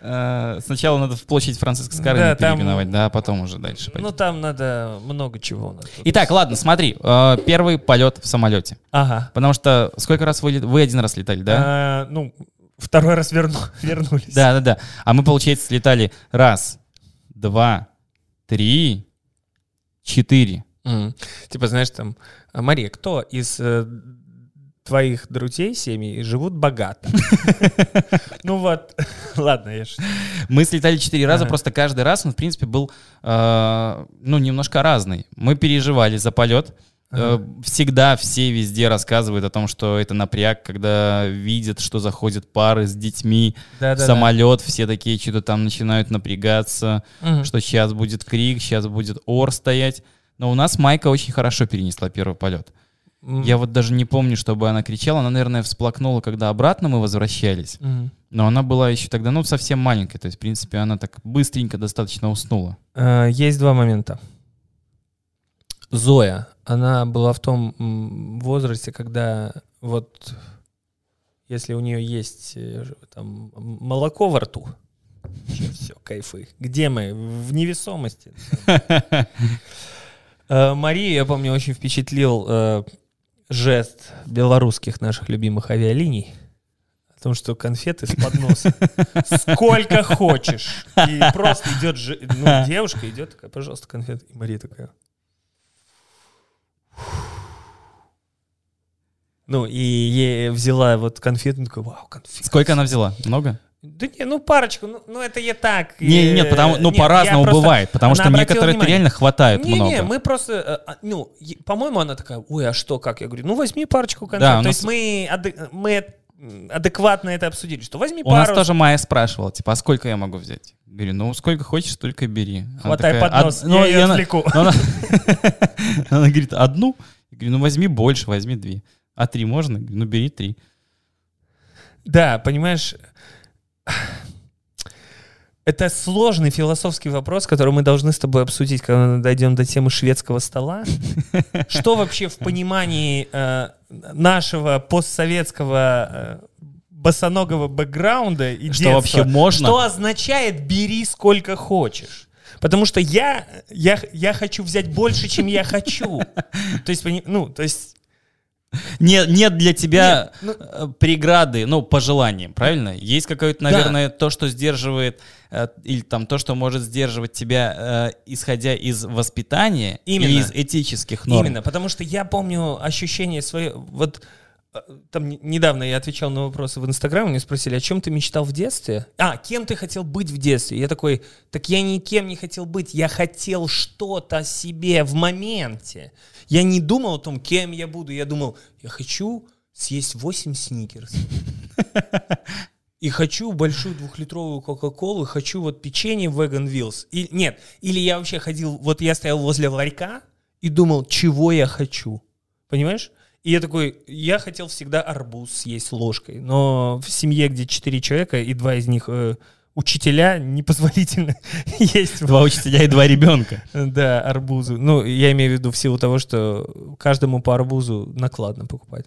Э, Сначала надо в площадь Франциска Скорыни Да, там- переименовать, да, а потом уже дальше пойти. Ну, там надо много чего тут. Итак, ладно, смотри. э, Первый полет в самолете. Ага. Потому что сколько раз вы, вы один раз летали, да? А, ну, второй раз верну, вернулись. Да, да, да. А мы, получается, летали раз, два, три, четыре. Типа, знаешь, там, «А, Мария, кто из э, твоих друзей семьи живут богато? Ну вот, ладно, я. Мы слетали четыре раза, просто каждый раз он, в принципе, был, э, ну, немножко разный. Мы переживали за полет. Э, Всегда все везде рассказывают о том, что это напряг, когда видят, что заходят пары с детьми в самолет, все такие что-то там начинают напрягаться, что сейчас будет крик, сейчас будет ор стоять. Но у нас Майка очень хорошо перенесла первый полет. М. Я вот даже не помню, чтобы она кричала. Она, наверное, всплакнула, когда обратно мы возвращались. Мгм. Но она была еще тогда, ну, совсем маленькая. То есть, в принципе, она так быстренько достаточно уснула. Э, Есть два момента. Зоя, она была в том возрасте, когда вот если у нее есть э, там молоко во рту, все, кайфы. Где мы? В невесомости. Э, Марию, я помню, очень впечатлил жест белорусских наших любимых авиалиний. О том, что конфеты с подноса. Сколько хочешь. И просто идет ну, девушка, идет такая, пожалуйста, конфеты. И Мария такая. Ну, и ей взяла вот конфету, ну, такая, вау, конфеты. Сколько она взяла? Много? Да не, ну парочку, ну, ну это я так. Не, э, нет, потому, ну, по-разному бывает. Потому что некоторые внимание. реально хватает не, много. Не, мы просто, э, а, ну, по-моему, она такая, ой, а что, как? Я говорю, ну, возьми парочку конфет. Да, То нас- есть мы, ады- мы адекватно это обсудили, что возьми У нас пару. тоже Майя спрашивала, типа, а сколько я могу взять? Говорю, ну, сколько хочешь, столько бери. Она Хватай такая, поднос, «Од- ну, я и она- отвлеку. Она она говорит, одну? Я говорю, ну, возьми больше, возьми две. А три можно? Ну, бери три. Да, понимаешь, это сложный философский вопрос, который мы должны с тобой обсудить, когда мы дойдем до темы шведского стола. Что вообще в понимании э, нашего постсоветского э, босоногого бэкграунда и Что вообще можно? Что означает «бери сколько хочешь»? Потому что я, я, я хочу взять больше, чем я хочу. То есть, ну, то есть... Нет, нет для тебя Нет, ну- э, преграды, ну, по желаниям, правильно? Есть какое-то, Да. наверное, то, что сдерживает, э, или там то, что может сдерживать тебя, э, исходя из воспитания Именно. или из этических норм. Именно, потому что я помню ощущение свое. Вот там не- недавно я отвечал на вопросы в Инстаграме, мне спросили, о чем ты мечтал в детстве? А, кем ты хотел быть в детстве? Я такой, так я никем не хотел быть, я хотел что-то себе в моменте. Я не думал о том, кем я буду, я думал, я хочу съесть 8 сникерс. И хочу большую двухлитровую Кока-Колу, хочу вот печенье Vegan Wheels. И, нет, или я вообще ходил, вот я стоял возле ларька и думал, чего я хочу. Понимаешь? И я такой, я хотел всегда арбуз съесть ложкой, но в семье, где четыре человека, и два из них э, учителя, непозволительно есть Два учителя и два ребенка. да, арбузы. Ну, я имею в виду в силу того, что каждому по арбузу накладно покупать.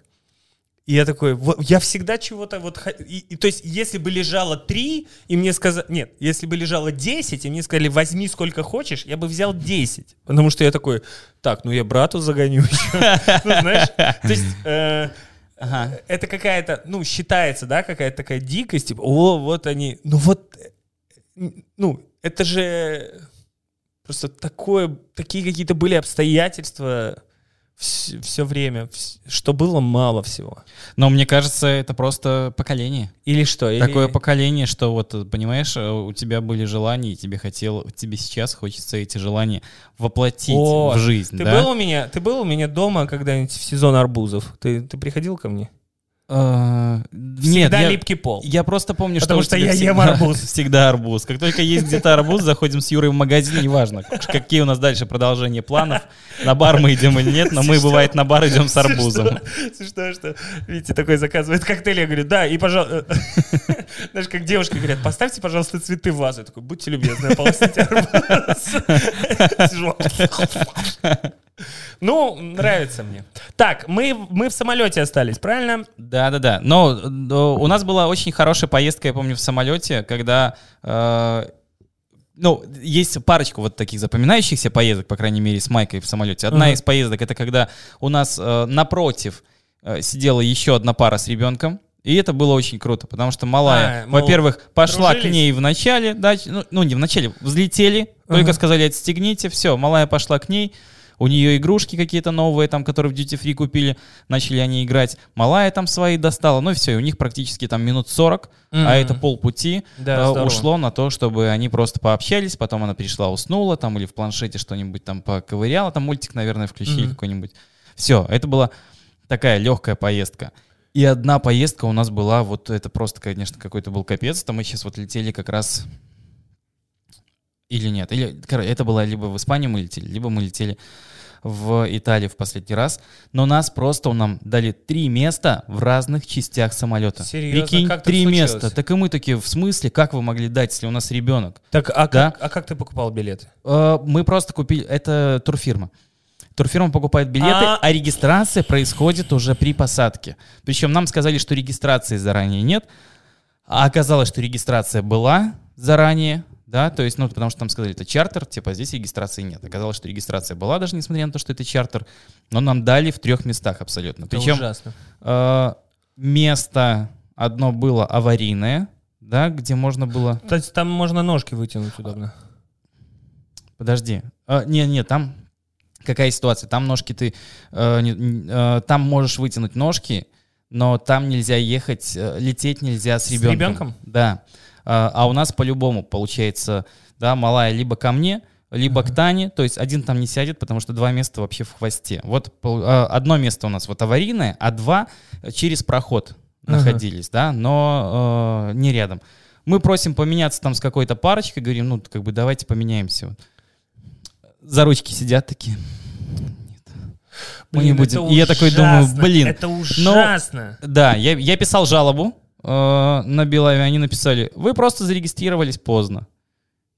И я такой, вот, я всегда чего-то вот... И, и то есть, если бы лежало три, и мне сказали... Нет, если бы лежало 10, и мне сказали, возьми сколько хочешь, я бы взял 10. Потому что я такой, так, ну я брату загоню еще. Ну, знаешь, то есть... э, Ага. это какая-то, ну, считается, да, какая-то такая дикость, типа, о, вот они, ну вот, э, ну, это же Просто такое, такие какие-то были обстоятельства все, время, вс- что было мало всего. Но мне кажется, это просто поколение. Или что? Или... Такое поколение, что вот, понимаешь, э, у тебя были желания, и тебе хотел, тебе сейчас хочется эти желания воплотить О, в жизнь, Ты да? был у меня, ты был у меня дома когда-нибудь в сезон арбузов? Ты, ты приходил ко мне? Нет, Всегда я, липкий пол. я просто помню, Потому что, что я ем всегда- арбуз. Всегда арбуз. Как только есть где-то арбуз, заходим с Юрой в магазин, неважно, какие у нас дальше продолжение планов, на бар мы идем или нет, но мы, бывает, на бар идем с арбузом. Смешно, что Витя такой заказывает коктейль, я говорю, да, и, пожалуйста, знаешь, как девушки говорят, поставьте, пожалуйста, цветы в вазу. Я такой, будьте любезны, полосните арбуз. Ну, нравится мне. Так, мы, мы в самолете остались, правильно? Да-да-да. Но э, у нас была очень хорошая поездка, я помню, в самолете, когда... э, ну, есть парочку вот таких запоминающихся поездок, по крайней мере, с Майкой в самолете. Одна Ага. из поездок это когда у нас э, напротив э, сидела еще одна пара с ребенком. И это было очень круто, потому что малая, А, во-первых, пошла к дружились? ней в начале, да, ну, ну, не в начале, взлетели, только Ага. сказали отстегните, все, малая пошла к ней, у нее игрушки какие-то новые, там, которые в Duty Free купили, начали они играть, малая там свои достала, ну и все, и у них практически там минут 40, а Мгм. это полпути Да, э, здорово. ушло на то, чтобы они просто пообщались, потом она пришла, уснула там или в планшете что-нибудь там поковыряла, там мультик, наверное, включили Мгм. какой-нибудь. Все, это была такая легкая поездка. И одна поездка у нас была, вот это просто, конечно, какой-то был капец. Там мы сейчас вот летели как раз... Или нет, или короче, это было либо в Испанию мы летели, либо мы летели в Италию в последний раз. Но нас просто нам дали три места в разных частях самолета. Серьезно? Прикинь, Как три случилось? места. Так и мы такие, в смысле, как вы могли дать, если у нас ребенок? Так, а, Да. как, а как ты покупал билеты? Э, Мы просто купили, это турфирма. Турфирма покупает билеты, А- а... регистрация происходит уже при посадке. Причем нам сказали, что регистрации заранее нет, а оказалось, что регистрация была заранее, да, то есть, ну, потому что нам сказали, это чартер, типа, здесь регистрации нет. Оказалось, что регистрация была, даже несмотря на то, что это чартер, но нам дали в трех местах абсолютно. Это Причем ужасно. э, место одно было аварийное, да, где можно было... Есть там можно ножки вытянуть удобно. Подожди. А, не, не, там какая ситуация? Там ножки ты, э, не- э, там можешь вытянуть ножки, но там нельзя ехать, э, лететь нельзя с С ребенком. ребенком? Да. А, а у нас по-любому получается, да, малая либо ко мне, либо к Тане, то есть один там не сядет, потому что два места вообще в хвосте. Вот э, одно место у нас вот аварийное, а два через проход Ага. находились, да, но э, не рядом. Мы просим поменяться там с какой-то парочкой, говорим, ну, как бы давайте поменяемся. Вот. За ручки сидят такие. Мы не Блин, будем. это И я такой думаю, ужасно, блин. Это ужасно. Да, я, я писал жалобу э, на Белаве, они написали, вы просто зарегистрировались поздно.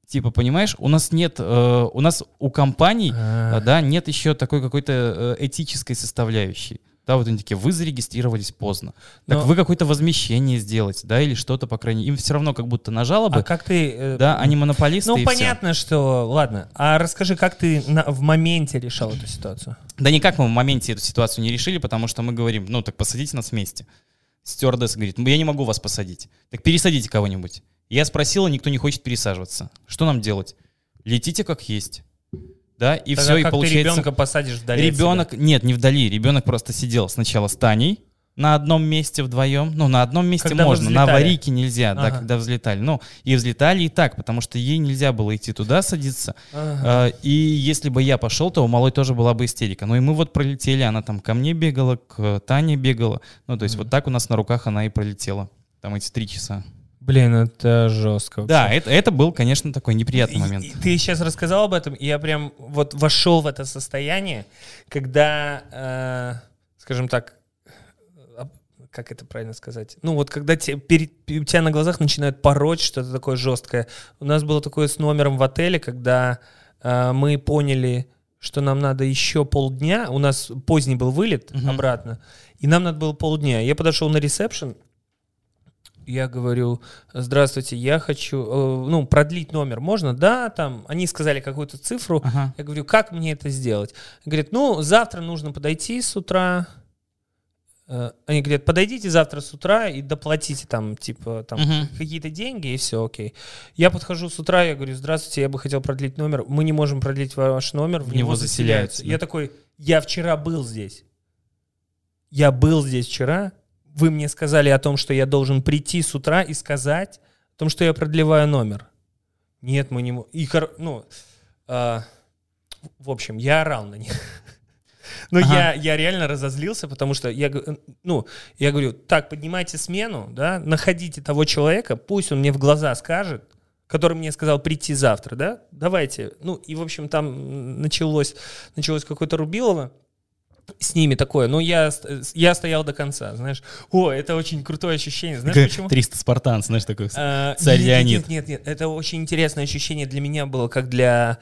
Типа, понимаешь, у нас нет, э, у нас у компаний, э, да, нет еще такой какой-то э, этической составляющей. Да, вот они такие, вы зарегистрировались поздно. Так Но- вы какое-то возмещение сделаете, да, или что-то, по крайней мере. Им все равно как будто на жалобы, А как ты... э, да, они монополисты Ну, понятно, что... Ладно, а расскажи, как ты на- в моменте решал эту ситуацию? Да никак мы в моменте эту ситуацию не решили, потому что мы говорим, ну так посадите нас вместе. Стюардесса говорит, ну я не могу вас посадить. Так пересадите кого-нибудь. Я спросила, никто не хочет пересаживаться. Что нам делать? Летите как есть. Да, и Тогда все, и как ты получается... ребенка посадишь вдали Ребенок, нет, не вдали, ребенок просто сидел сначала с Таней на одном месте вдвоем. Ну, на одном месте Когда можно, на аварийке нельзя, да, Ага. когда взлетали. Ну, и взлетали и так, потому что ей нельзя было идти туда садиться. Ага. А, И если бы я пошел, то у малой тоже была бы истерика. Ну и мы вот пролетели, она там ко мне бегала, к Тане бегала. Ну то есть вот так у нас на руках она и пролетела. Там эти три часа. Блин, это жестко. Да, вообще. это, это был, конечно, такой неприятный момент. и Ты сейчас рассказал об этом, и я прям вот вошел в это состояние, когда, э, скажем так, как это правильно сказать? Ну вот когда те- перед- у тебя на глазах начинают пороть что-то такое жесткое. У нас было такое с номером в отеле, когда э, мы поняли, что нам надо еще полдня. У нас поздний был вылет Мгм. обратно, и нам надо было полдня. Я подошел на ресепшн, я говорю, здравствуйте, я хочу, э, ну, продлить номер можно? Да, там, они сказали какую-то цифру. Ага. Я говорю, как мне это сделать? Говорит, ну, завтра нужно подойти с утра, Они говорят, подойдите завтра с утра и доплатите там, типа, там Мгм. какие-то деньги, и все, окей. Я подхожу с утра, я говорю, здравствуйте, я бы хотел продлить номер. Мы не можем продлить ваш номер, в, В него, него заселяются. заселяются. Я такой, я вчера был здесь. Я был здесь вчера. Вы мне сказали о том, что я должен прийти с утра и сказать о том, что я продлеваю номер. Нет, мы не. И, ну, а, в общем, я орал на них. Но Ага. я, я реально разозлился, потому что я, ну, я говорю, так, поднимайте смену, да, находите того человека, пусть он мне в глаза скажет, который мне сказал прийти завтра, да, давайте. Ну, и, в общем, там началось, началось какое-то рубилово с ними такое. Но я, я стоял до конца, знаешь. О, это очень крутое ощущение. Знаешь почему? 300 спартанцев, знаешь, такой. А, Царь нет, Леонид. Нет, нет, нет, это очень интересное ощущение для меня было, как для...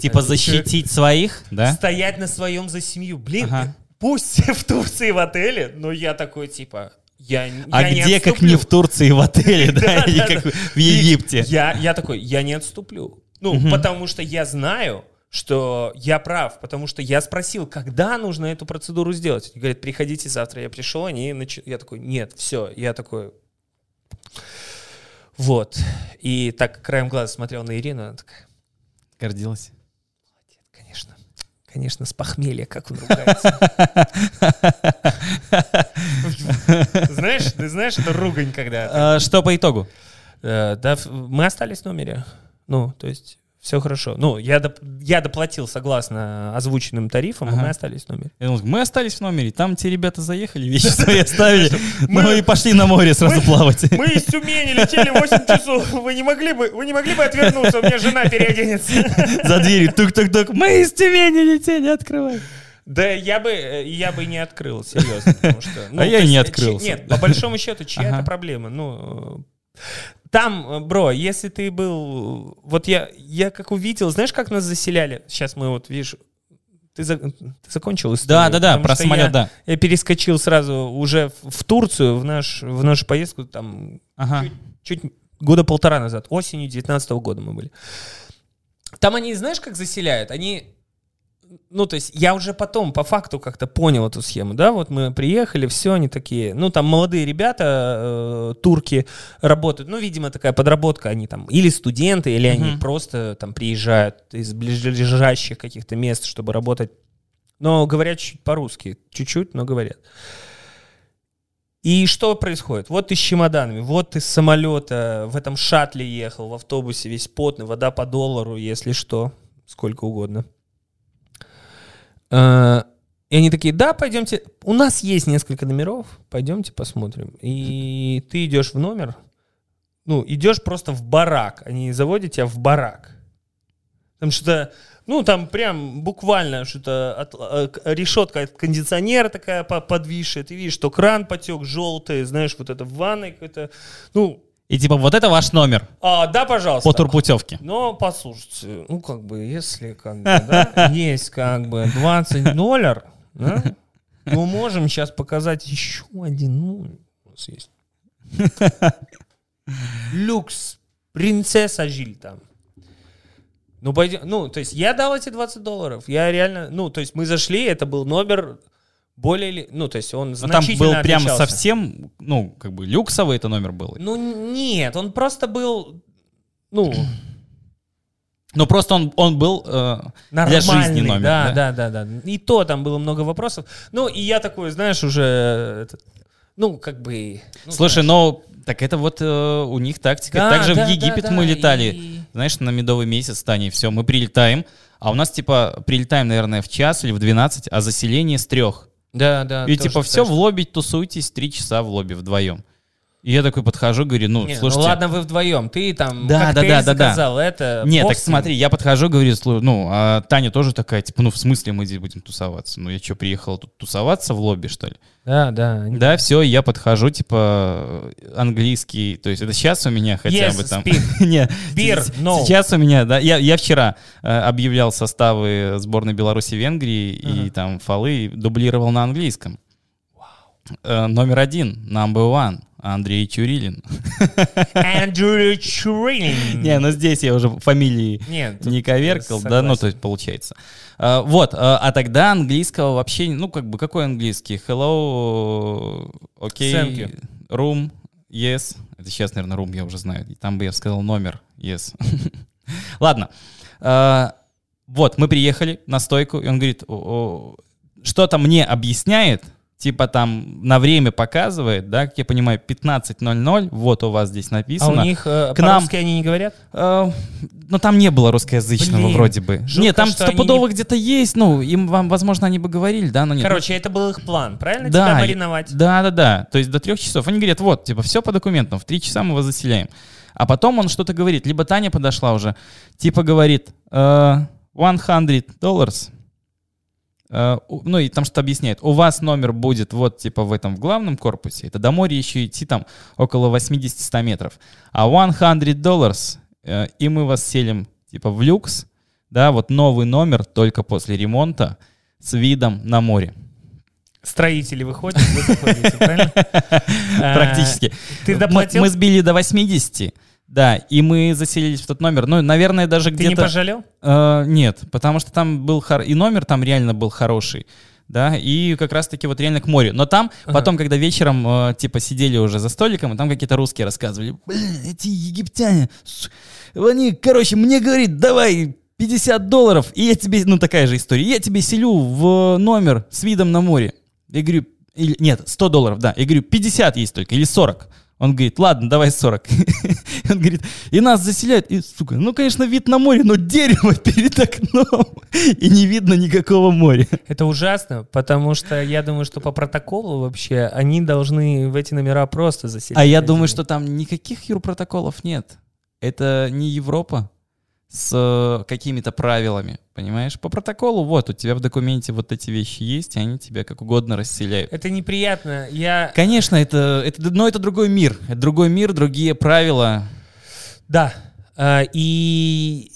Типа э, защитить своих, да? Стоять на своем за семью. Блин, Ага. пусть в Турции в отеле, но я такой, типа, я, А я не где, как отступлю. не в Турции, в отеле, да, или как в Египте? Я, я такой, я не отступлю. Ну, потому что я знаю, что я прав, потому что я спросил, когда нужно эту процедуру сделать. Они говорят, приходите завтра. Я пришел, они начи- Я такой, нет, все. Я такой, вот. И так краем глаза смотрел на Ирину, она такая, Гордилась. конечно, конечно, с похмелья, как он ругается. Знаешь, ты знаешь, это ругань, когда... А, Что по итогу? Э, Да, мы остались в номере. Ну, то есть все хорошо. Ну, я, доп- я доплатил согласно озвученным тарифам, и Ага. мы остались в номере. Я думал, мы остались в номере, там те ребята заехали, вещи свои оставили, ну и пошли на море сразу плавать. Мы из Тюмени летели 8 часов. Вы не могли бы, вы не могли бы отвернуться? У меня жена переоденется. За дверью тук-тук-тук, мы из Тюмени летели, открывай. Да я бы, э, я бы не открыл, серьезно. потому что, ну, А я и не открылся. чи- Нет, по большому счету, чья Ага. это проблема? Ну, э, там, э, бро, если ты был... Вот я, я как увидел, знаешь, как нас заселяли? Сейчас мы вот, видишь, ты, за- ты закончил историю? Да, да, да, про самолет, я- да. Я перескочил сразу уже в, в Турцию, в, наш, в нашу поездку, там, Ага. чуть года полтора назад, осенью 19 года мы были. Там они, знаешь, как заселяют? Они, ну, то есть я уже потом по факту как-то понял эту схему, да, вот мы приехали, все, они такие, ну, там молодые ребята, э, турки работают, ну, видимо, такая подработка, они там или студенты, или они Мгм. просто там приезжают из ближайших каких-то мест, чтобы работать, но говорят чуть по-русски, чуть-чуть, но говорят. И что происходит? Вот ты с чемоданами, вот ты с самолета в этом шатле ехал, в автобусе весь потный, вода по доллару, если что, сколько угодно. Э, И они такие, да, пойдемте, у нас есть несколько номеров, пойдемте посмотрим. И ты идешь в номер, ну, идешь просто в барак, они заводят тебя в барак. Там что-то, ну, там прям буквально что-то, от- э, решетка от кондиционера такая по- подвисшая, ты видишь, что кран потек желтый, знаешь, вот это в ванной какой-то, ну, И типа вот это ваш номер а, да, пожалуйста. по турпутевке. Но послушайте, ну как бы, если как бы, да, есть как бы 20 долларов, да, мы можем сейчас показать еще один номер. У нас есть. Люкс. Принцесса Жиль там. Ну, пойдем, ну, то есть я дал эти 20 долларов. Я реально, ну, то есть мы зашли, это был номер более, или- ну, то есть он Ну, там значительно был прям отличался. совсем, ну, как бы люксовый это номер был. Ну, нет, он просто был, ну, Но просто он, он был э, для Нормальный, жизни номер. да, да? да, да, да. И то там было много вопросов. Ну, и я такой, знаешь, уже, этот, ну, как бы... ну, Слушай, знаешь. ну, так это вот э, у них тактика. Да, Также да, в Египет да, мы да, летали, и- знаешь, на медовый месяц, Таня, все, мы прилетаем, а у нас, типа, прилетаем, наверное, в час или в 12, а заселение с трех. Да, да. и, типа, все, так. в лобби тусуйтесь три часа в лобби вдвоем. И я такой подхожу, говорю, ну, Не, слушайте... ну ладно, вы вдвоем. Ты там Да, да, да, да, да. заказал, это... Нет, так смотри, я подхожу, говорю, ну, а Таня тоже такая, типа, ну, в смысле мы здесь будем тусоваться? Ну, я что, приехала тут тусоваться в лобби, что ли? Да, да. Да, все, я подхожу, типа, английский, то есть это сейчас у меня хотя Yes, бы там... speak. Не, Beer, no. Сейчас у меня, да, я, я вчера э, объявлял составы сборной Беларуси Венгрии и там фолы дублировал на английском. Э, номер один, number one, Андрей Чурилин. Андрей Чурилин. Не, ну здесь я уже фамилии Нет, не коверкал, да, ну то есть получается. А, Вот, а а тогда английского вообще, ну как бы какой английский? Hello, окей, you. room, yes. Это сейчас, наверное, room я уже знаю. Там бы я сказал номер, yes. Ладно. А, Вот, мы приехали на стойку, и он говорит, «О, о, что-то мне объясняет, типа там на время показывает, да, как я понимаю, 15.00, вот у вас здесь А написано. у них э, К нам- они не говорят? Э, Ну, там не было русскоязычного Блин, вроде бы. жутко, Нет, там стопудово не- где-то есть. Ну, им, вам, возможно, они бы говорили, да, но нет. Короче, это был их план, правильно? Да, Тебя мариновать? Да, да, да. То есть до трех часов. Они говорят, вот, типа, все по документам, в три часа мы вас заселяем. А потом он что-то говорит. Либо Таня подошла уже, типа говорит, э, 100 долларов. Э, ну и там что-то объясняет. У вас номер будет вот типа в этом в главном корпусе. Это до моря еще идти там около 80-100 метров. А 100 долларов, э, и мы вас селим типа в люкс. Да, вот новый номер только после ремонта с видом на море. Строители выходят, вы заходите, правильно? А, Практически. Ты доплатил? Мы, сбили до 80, да, и мы заселились в тот номер. Ну, наверное, даже Ты не где-то... пожалел? Э, нет, потому что там был хор... и номер там реально был хороший, да, и как раз-таки вот реально к морю. Но там Ага. потом, когда вечером э, типа сидели уже за столиком, и там какие-то русские рассказывали, блин, эти египтяне, они, короче, мне говорит, давай 50 долларов, и я тебе, ну такая же история, я тебе селю в номер с видом на море. Я говорю, или, нет, 100 долларов, да. Я говорю, 50 есть только, или 40. Он говорит, ладно, давай 40. Он говорит, и нас заселяют. И, сука, ну, конечно, вид на море, но дерево перед окном. И не видно никакого моря. Это ужасно, потому что я думаю, что по протоколу вообще они должны в эти номера просто заселить. А я думаю, что там никаких юрпротоколов нет. Это не Европа с э, какими-то правилами, понимаешь? По протоколу, вот, у тебя в документе вот эти вещи есть, и они тебя как угодно расселяют. Это неприятно. Я... Конечно, это, это, но это другой мир. Это другой мир, другие правила. Да. А, И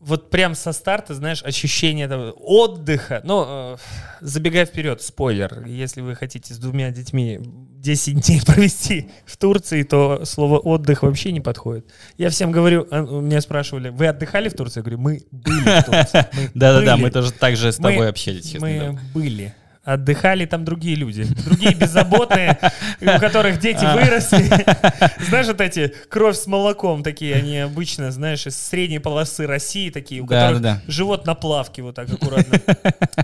вот прям со старта, знаешь, ощущение этого отдыха. Ну, э, забегая вперед, спойлер, если вы хотите с двумя детьми 10 дней провести в Турции, то слово отдых вообще не подходит. Я всем говорю, а, меня спрашивали, вы отдыхали в Турции? Я говорю, мы были в Турции. Да-да-да, мы тоже так же с тобой общались, Мы были. Отдыхали там другие люди. Другие беззаботные, у которых дети А. выросли. Знаешь, вот эти кровь с молоком такие, они обычно, знаешь, из средней полосы России такие, у которых живот на плавке вот так аккуратно.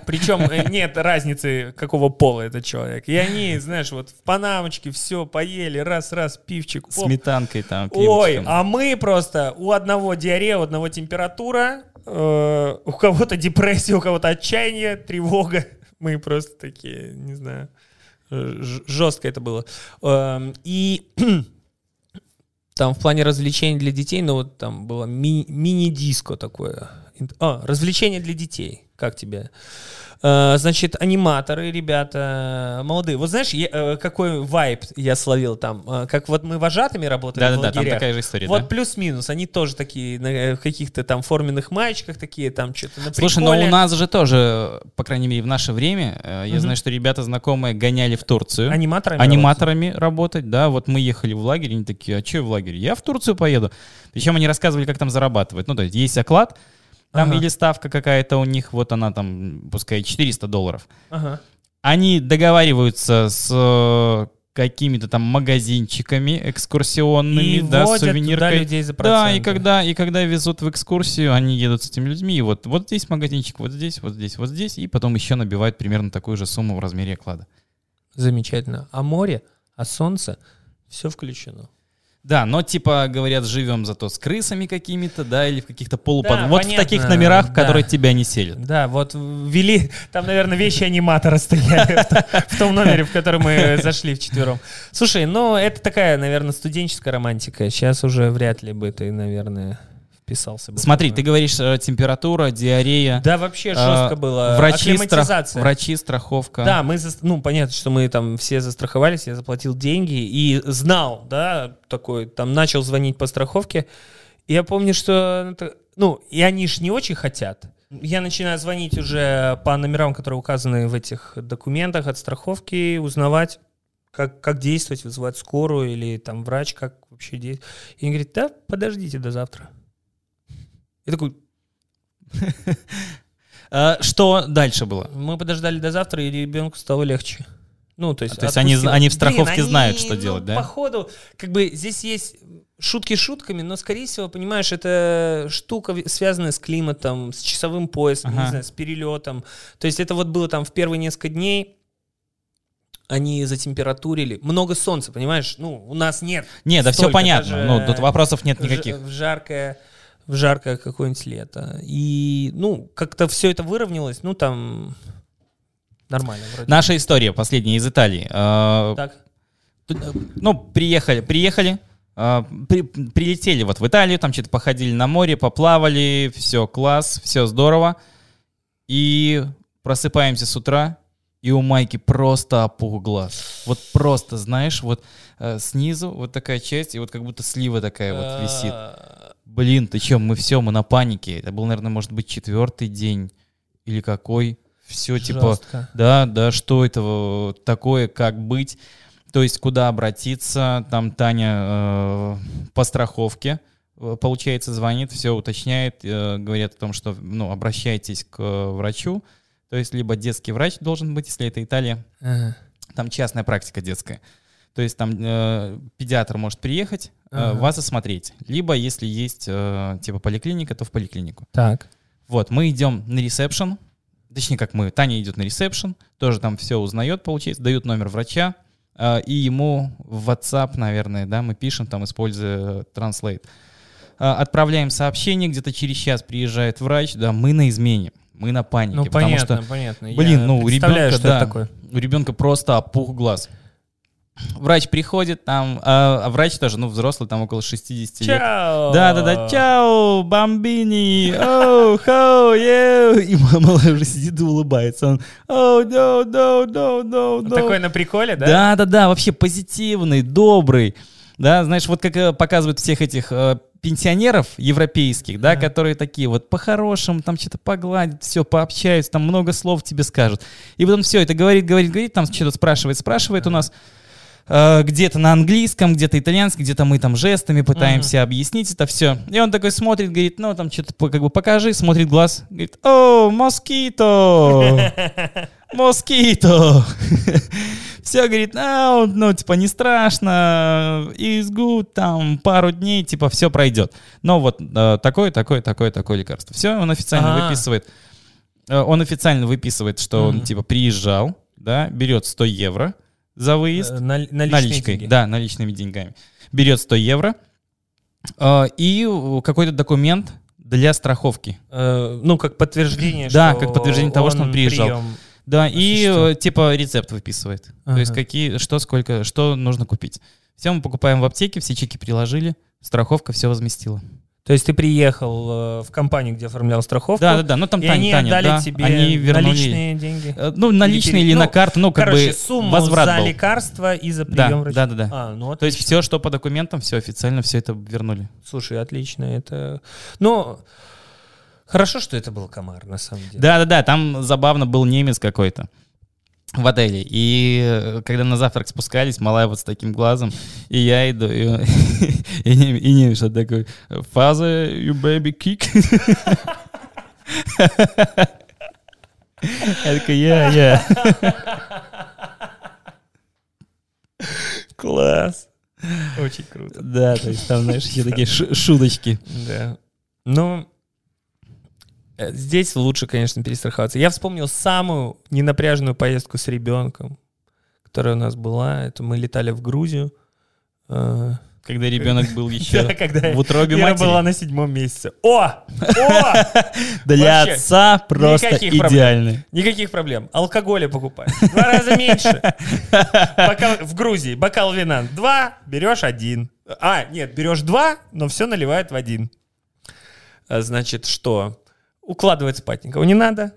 Причем э, нет разницы, какого пола этот человек. И они, знаешь, вот в панамочке все поели, раз-раз, пивчик. Сметанкой там, Ой, а мы просто у одного диарея, у одного температура, э, у кого-то депрессия, у кого-то отчаяние, тревога. Мы просто такие, не знаю, э, жестко это было. Эм, И там в плане развлечений для детей, ну вот там было ми- мини-диско такое. А, развлечения для детей. Как тебе? Э, Значит, аниматоры, ребята молодые. Вот знаешь, я, э, какой вайб я словил там? Э, Как вот мы вожатыми работали в Да-да-да, там лагерях. такая же история, Вот да. плюс-минус, они тоже такие на э, каких-то там форменных маечках такие, там что-то на Слушай, но приколе. у нас же тоже, по крайней мере, в наше время, э, я Мгм. знаю, что ребята знакомые гоняли в Турцию. аниматорами аниматорами работать, да, вот мы ехали в лагерь, они такие, а что в лагере? Я в Турцию поеду. Причем они рассказывали, как там зарабатывать. Ну, то есть есть оклад, там Ага. или ставка какая-то у них, вот она там, пускай 400 долларов. Ага. Они договариваются с э, какими-то там магазинчиками экскурсионными, И да, с водят туда сувениркой. людей за Да, и когда, и когда везут в экскурсию, они едут с этими людьми, и вот, вот здесь магазинчик, вот здесь, вот здесь, вот здесь, и потом еще набивают примерно такую же сумму в размере оклада. Замечательно. А море, а солнце, все включено. Да, но типа говорят, живем зато с крысами какими-то, да, или в каких-то полупод... Да, вот понятно, в таких номерах, в да. которые тебя не селят. Да, вот ввели, там, наверное, вещи аниматора стояли в том- в номере, в который мы зашли вчетвером. Слушай, ну это такая, наверное, студенческая романтика. Сейчас уже вряд ли бы ты, наверное, вписался бы. Смотри, ты говоришь, э, температура, диарея, Да, вообще э, жестко было. врачи, страх- врачи, страховка. Да, мы, зас- ну, понятно, что мы там все застраховались, я заплатил деньги и знал, да, такой, там начал звонить по страховке. Я помню, что, это- ну, и они ж не очень хотят. Я начинаю звонить уже по номерам, которые указаны в этих документах от страховки, узнавать, как, как действовать, вызывать скорую или там врач, как вообще действовать. И он говорит, да, подождите до завтра. Я такой, А, Что дальше было? мы подождали до завтра, и ребенку стало легче. Ну, то есть, А, то есть они они в страховке Блин, они, знают, что ну, делать, да? Походу, как бы здесь есть шутки шутками, но, скорее всего, понимаешь, это штука, связанная с климатом, с часовым поясом, Ага. не знаю, с перелетом. То есть это вот было там в первые несколько дней, они затемпературили. Много солнца, понимаешь? Ну, у нас нет. Не, да все понятно. даже Ну, тут вопросов нет никаких. В жаркое, в жаркое какое-нибудь лето. И, ну, как-то все это выровнялось, ну, там нормально вроде. Наша история последняя из Италии. А, Так. Э, Ну, приехали, приехали, а, при- прилетели вот в Италию, там что-то походили на море, поплавали, все класс, все здорово. И просыпаемся с утра, и у Майки просто опух глаз. Вот просто, знаешь, вот э, снизу вот такая часть, и вот как будто слива такая вот висит. Блин, ты чё, мы все, мы на панике. Это был, наверное, может быть, четвертый день или какой. Все, типа, жестко. да, да, что это э, такое, как быть, то есть куда обратиться, там Таня э, по страховке, э, получается, звонит, все уточняет, э, говорят о том, что, ну, обращайтесь к э, врачу, то есть либо детский врач должен быть, если это Италия, Ага. там частная практика детская, то есть там э, педиатр может приехать, э, Ага. вас осмотреть, либо если есть, э, типа, поликлиника, то в поликлинику. Так. Вот, мы идем на ресепшн, точнее, как мы, Таня идет на ресепшн, тоже там все узнает, получается, дают номер врача, а, и ему в WhatsApp, наверное, да, мы пишем, там, используя Translate. А, Отправляем сообщение, где-то через час приезжает врач, да, мы на измене, мы на панике, Ну, потому понятно, что понятно. блин, Я ну, у ребенка, да. такое. у ребенка просто опух глаз. Врач приходит, там, а, а врач тоже, ну, взрослый, там около 60 лет. Чао! Да, да, да, чао, бомбини, оу, хоу, еу. И мама уже сидит и улыбается. Он, оу, no, no, no, no, no. Такой на приколе, да? Да, да, да, вообще позитивный, добрый. Да, знаешь, вот как э, показывают всех этих э, пенсионеров европейских, да, Ага. которые такие вот по-хорошему, там что-то погладят, все, пообщаются, там много слов тебе скажут. И потом все это говорит, говорит, говорит, там что-то спрашивает, спрашивает у нас где-то на английском, где-то итальянский, где-то мы там жестами пытаемся объяснить это все. И он такой смотрит, говорит, ну там что-то как бы покажи, смотрит глаз, говорит, о, москито, москито. Все, говорит, а, ну, типа, не страшно, is good, там, пару дней, типа, все пройдет. Но вот э, такое, такое, такое, такое лекарство. Все, он официально А. выписывает. Э, Он официально выписывает, что он, типа, приезжал, да, берет 100 евро за выезд. Э, на- наличные наличкой, деньги. да, наличными деньгами. Берет 100 евро э, и какой-то документ для страховки. Э, ну, как подтверждение, Да, как подтверждение того, что он приезжал. прием. Да, и Осуществил. э, типа рецепт выписывает. То есть какие, что, сколько, что нужно купить. Все мы покупаем в аптеке, все чеки приложили, страховка все возместила. То есть ты приехал э, в компанию, где оформлял страховку, Да, да, да. Ну там и Таня, они Таня, да, тебе они вернули. наличные деньги? э, Ну, наличные или, на ну, карту, ну, как Короче, бы сумму возврат за был. лекарства и за Да, прием врача. да, да, да. А, ну То есть все, что по документам, все официально, все это вернули. Слушай, отлично. Это... Ну, хорошо, что это был комар, на самом деле. Да-да-да, там забавно был немец какой-то в отеле. И э, когда на завтрак спускались, малая вот с таким глазом, и я иду, и, он- и, немец вот такой, «Father, you baby kick?» Я такой, я, я. Класс. Очень круто. Да, то есть там, знаешь, еще такие шу- шуточки. Да. Ну, здесь лучше, конечно, перестраховаться. Я вспомнил самую ненапряженную поездку с ребенком, которая у нас была. Это мы летали в Грузию. Э, Когда ребенок был да, еще когда в утробе Вера матери. была на седьмом месяце. О! О! Для Вообще, отца просто никаких проблем. идеальный. Никаких проблем. Алкоголя покупай. Два раза меньше. Бокал- в Грузии бокал вина два, берешь один. А, нет, берешь два, но все наливает в один. А, Значит, что? Укладывать спать никого не надо.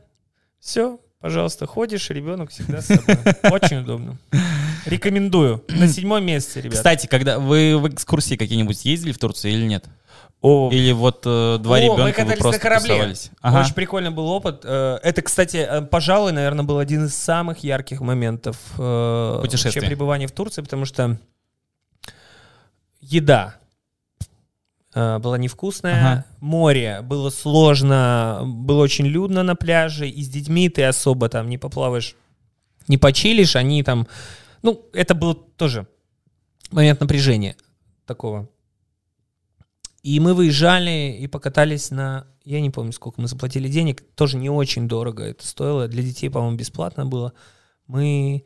Все. Пожалуйста, ходишь, ребенок всегда с собой. Очень удобно. Рекомендую. На седьмом месте, ребят. Кстати, когда вы в экскурсии какие-нибудь ездили в Турцию или нет? О, Или вот э, два О, мы ребенка вы катались просто на корабле. тусовались? Ага. Очень прикольный был опыт. Э, Это, кстати, э, пожалуй, наверное, был один из самых ярких моментов э, Путешествия. вообще пребывания в Турции, потому что еда была невкусная, Ага. море было сложно, было очень людно на пляже, и с детьми ты особо там не поплаваешь, не почилишь, они там... Ну, это был тоже момент напряжения такого. И мы выезжали и покатались на... Я не помню, сколько мы заплатили денег. Тоже не очень дорого это стоило. Для детей, по-моему, бесплатно было. Мы...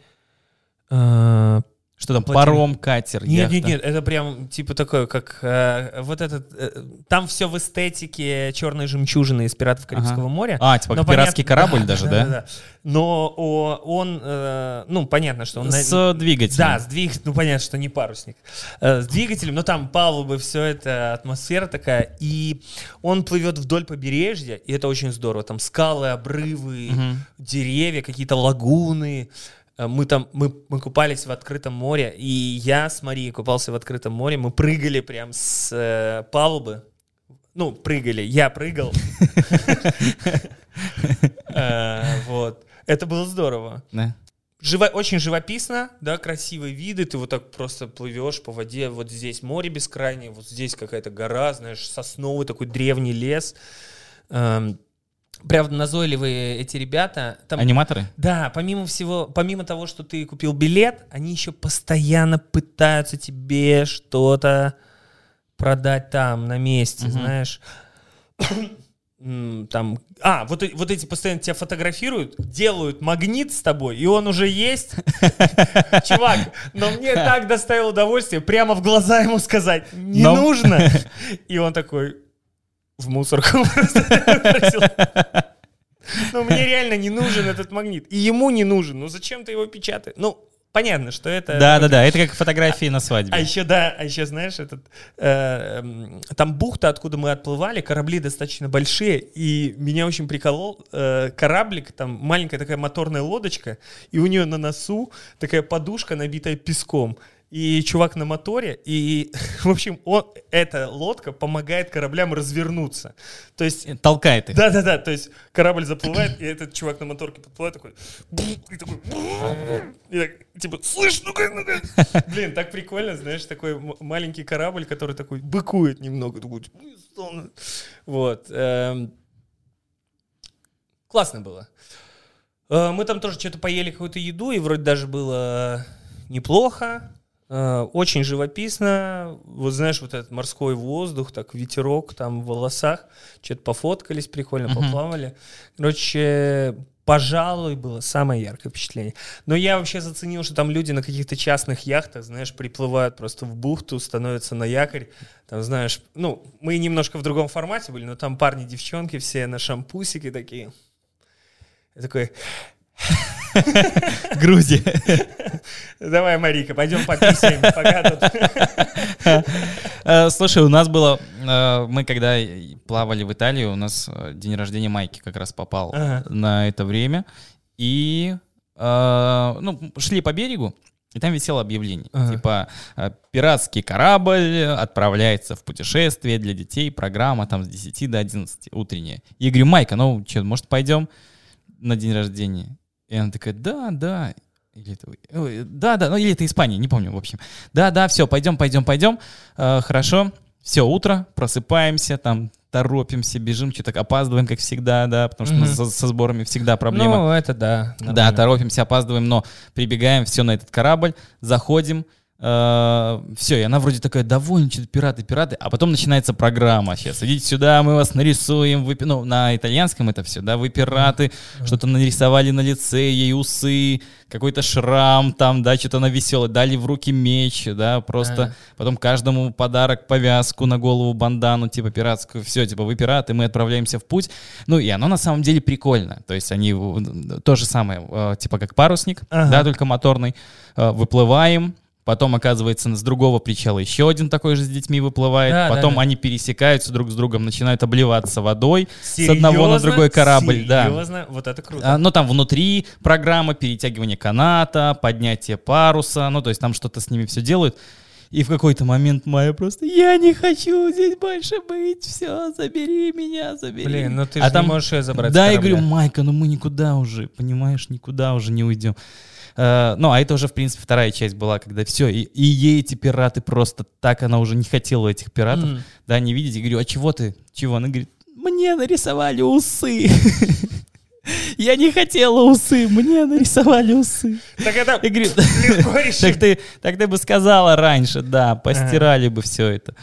э, Что там, платили. паром, катер, нет, яхта? нет, нет, это прям типа такое, как э, вот этот... э, там все в эстетике черной жемчужины из «Пиратов Карибского моря». А, типа Но пиратский понятно- корабль даже, да? Но о, он, э, ну, понятно, что он... на- С двигателем. да, с двиг... ну понятно, что не парусник. Э, с двигателем, но там палубы, все это, атмосфера такая. И он плывет вдоль побережья, и это очень здорово. Там скалы, обрывы, Мгм. деревья, какие-то лагуны. Э, Мы там, мы, мы купались в открытом море, и я с Марией купался в открытом море. Мы прыгали прям с э, палубы. Ну, прыгали, я прыгал. Э, Вот. Это было здорово. Живо, очень живописно, да, красивые виды, ты вот так просто плывешь по воде, вот здесь море бескрайнее, вот здесь какая-то гора, знаешь, сосновый такой древний лес. Правда, назойливые эти ребята. Там, Аниматоры? да, помимо всего, помимо того, что ты купил билет, они еще постоянно пытаются тебе что-то продать там, на месте, Мгм. знаешь. Там, а, вот, вот эти постоянно тебя фотографируют, делают магнит с тобой, и он уже есть. Чувак, но мне так доставило удовольствие прямо в глаза ему сказать, не Но- нужно. И он такой, в мусорку. Ну, мне реально не нужен этот магнит. И ему не нужен. Ну, зачем ты его печатаешь? Ну, понятно, что это... Да, да, да. Это как фотографии на А свадьбе. еще, да, а еще, знаешь, этот, э, там бухта, откуда мы отплывали, корабли достаточно большие, и меня очень приколол э, кораблик, там маленькая такая моторная лодочка, и у нее на носу такая подушка, набитая песком. И чувак на моторе, и, в общем, он, эта лодка помогает кораблям развернуться. То есть Толкает их. да-да-да, то есть корабль заплывает, и этот чувак на моторке подплывает такой, и такой, и так, типа, слышь, ну-ка, ну-ка. Блин, так прикольно, знаешь, такой маленький корабль, который такой быкует немного, такой, вот. эм. Классно было. Э, Мы там тоже что-то поели какую-то еду, и вроде даже было неплохо. Э, Очень живописно. Вот знаешь, вот этот морской воздух, так ветерок там в волосах. Что-то пофоткались прикольно, Мгм. поплавали. Короче, пожалуй, было самое яркое впечатление. Но я вообще заценил, что там люди на каких-то частных яхтах, знаешь, приплывают просто в бухту, становятся на якорь. Там, знаешь, ну, мы немножко в другом формате были, но там парни, девчонки все на шампусике такие. Я такой, Грузия. давай, Марика, пойдем пописаем, пока тут. Э, Слушай, у нас было, э, мы когда плавали в Италию, у нас э, день рождения Майки как раз попал Ага. на это время. И, ну, шли по берегу, и там висело объявление. Ага. Типа, пиратский корабль отправляется в путешествие для детей, программа там с 10 до 11 утренняя. Я говорю, Майка, ну что, может пойдем на день рождения? И она такая, да, да. Или это, ой, да, да, ну или это Испания, не помню, в общем. Да, да, все, пойдем, пойдем, пойдем. Э, хорошо, все, утро, просыпаемся, там, торопимся, бежим, что-то опаздываем, как всегда, да, потому что Мгм. со, со сборами всегда проблема. Ну, это да. Да, нормально. торопимся, опаздываем, но прибегаем, все на этот корабль, заходим, все, и она вроде такая довольна, что-то пираты, пираты, а потом начинается программа. Сейчас идите сюда, мы вас нарисуем, вы, ну, на итальянском это все, да, вы пираты, что-то нарисовали на лице, ей усы, какой-то шрам там, да, что-то она веселая, дали в руки меч, да, просто потом каждому подарок, повязку на голову, бандану, типа пиратскую, все, типа вы пираты, мы отправляемся в путь. Ну и оно на самом деле прикольно, то есть они то же самое, э, типа как парусник, Ага. да, только моторный, Э, выплываем, Потом, оказывается, с другого причала еще один такой же с детьми выплывает. Да, да, Потом да. они пересекаются друг с другом, начинают обливаться водой с одного на Серьезно? другой корабль. Да. Серьезно? Вот это круто. А, Ну, там внутри программа перетягивания каната, поднятие паруса, ну, то есть там что-то с ними все делают. И в какой-то момент Майя просто, я не хочу здесь больше быть, все, забери меня, забери. Блин, ну ты А же там- не можешь ее забрать Да, я говорю, Майка, ну мы никуда уже, понимаешь, никуда уже не уйдем. Э, ну, а это уже, в принципе, вторая часть была, когда все, и, и ей эти пираты просто так, она уже не хотела этих пиратов, Мгм. да, не видеть. Я говорю, а чего ты? Чего? Она говорит, мне нарисовали усы. Я не хотела усы, мне нарисовали усы. Так это говорю, легко так ты, так ты бы сказала раньше, да, постирали бы все это.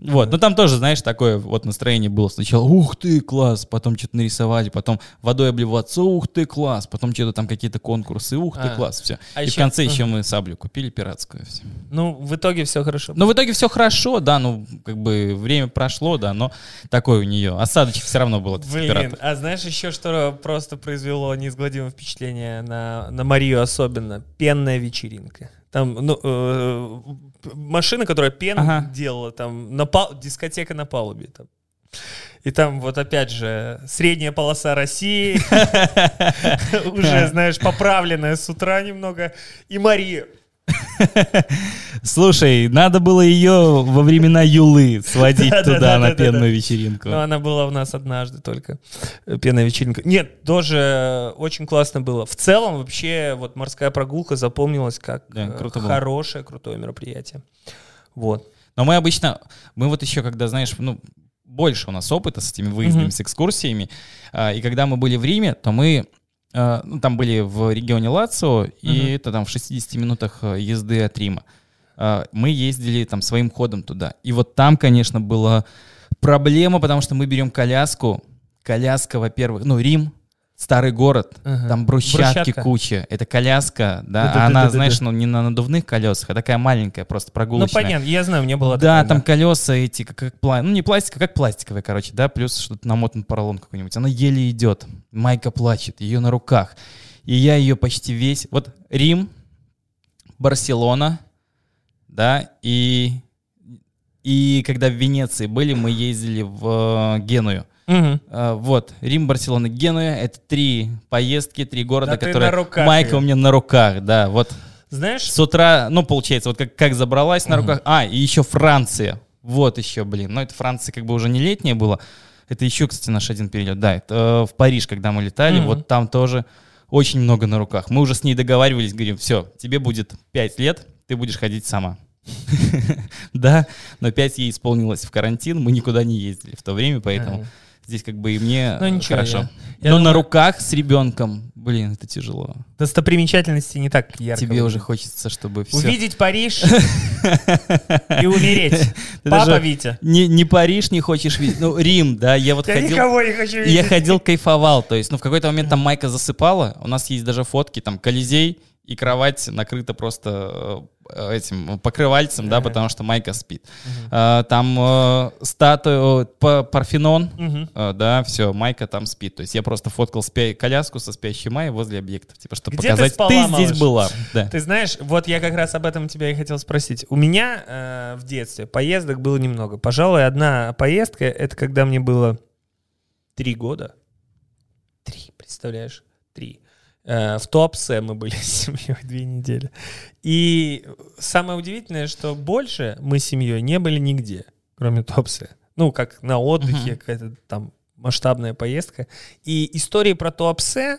Вот, ну там тоже, знаешь, такое вот настроение было сначала, ух ты, класс, потом что-то нарисовали, потом водой обливаться, ух ты, класс, потом что-то там какие-то конкурсы, ух ты, А. класс, все. А И в конце еще мы саблю купили пиратскую. Ну, в итоге все хорошо. Но в итоге все хорошо, да, ну как бы время прошло, да, но такой у нее осадочек все равно был Блин, а знаешь еще, что просто произвело неизгладимое впечатление на, на Марию особенно? Пенная вечеринка. Там, ну, э, машина, которая пену Ага. делала, там, на пал- дискотека на палубе. Там. И там вот опять же средняя полоса России, уже, знаешь, поправленная с утра немного. И Мария. Слушай, надо было ее во времена Юлы сводить туда на пенную вечеринку. Ну, она была у нас однажды только. э, Пенная вечеринка. Нет, тоже э, очень классно было. В целом, вообще, вот морская прогулка запомнилась как э, хорошее, крутое мероприятие. Вот. Но мы обычно, мы вот еще, когда, знаешь, ну, больше у нас опыта с этими выездами, с экскурсиями, а, и когда мы были в Риме, то мы, ну, там были в регионе Лацио, и это там в 60 минутах а, езды от Рима. А, Мы ездили там своим ходом туда. И вот там, конечно, была проблема, потому что мы берем коляску. Коляска, во-первых, ну, Рим, старый город, Ага. там брусчатки Брусчатка. куча. Это коляска, да, а Да-да-да-да-да-да. она, знаешь, ну, не на надувных колесах, а такая маленькая, просто Ну, прогулочная. понятно, я знаю, мне было Да, такое, там колеса эти, как, как ну не пластика, как пластиковые, короче, да, плюс что-то намотан поролон какой-нибудь. Она еле идет. Майка плачет, ее на руках. И я ее почти весь... Вот Рим, Барселона, да, и... И когда в Венеции были, мы ездили в э, Геную. Мгм. Э, Вот, Рим, Барселона, Генуя — это три поездки, три города, Да которые... руках Майка у меня на руках, да, вот. Знаешь, С утра, ну, получается, вот как, как забралась на руках. А, и еще Франция. Вот еще, блин. Но это Франция как бы уже не летняя была. Это еще, кстати, наш один перелет. Да, это э, в Париж, когда мы летали, Мгм. вот там тоже очень много на руках. Мы уже с ней договаривались, говорим, все, тебе будет 5 лет, ты будешь ходить сама. Да, но 5 ей исполнилось в карантин, мы никуда не ездили в то время, поэтому. Здесь как бы и мне Ну, э, ничего, хорошо. я- я Но на думаю- руках с ребенком, блин, это тяжело. достопримечательности не так ярко. Тебе уже хочется, чтобы все... Увидеть Париж и умереть. Папа Витя. Не, Париж не хочешь видеть, ну, Рим, да, я вот Я ходил... никого не хочу видеть. Я ходил, кайфовал, то есть, ну, в какой-то момент там Майка засыпала, у нас есть даже фотки, там, Колизей, и кровать накрыта просто э, этим покрывальцем, да, потому что Майка спит. А, Там э, статую, Парфенон, э, да, все, Майка там спит. То есть я просто фоткал коляску со спящей Майей возле объектов, типа, чтобы показать, ты малыш?» здесь была. Ты знаешь, вот я как раз об этом тебя и хотел спросить. У меня э, в детстве поездок было немного. Пожалуй, одна поездка — это когда мне было три года. Три, представляешь? Три. Э, в Туапсе мы были с семьей две недели. И самое удивительное, что больше мы с семьей не были нигде, кроме Туапсе. Ну, как на отдыхе, Мгм. какая-то там масштабная поездка. И истории про Туапсе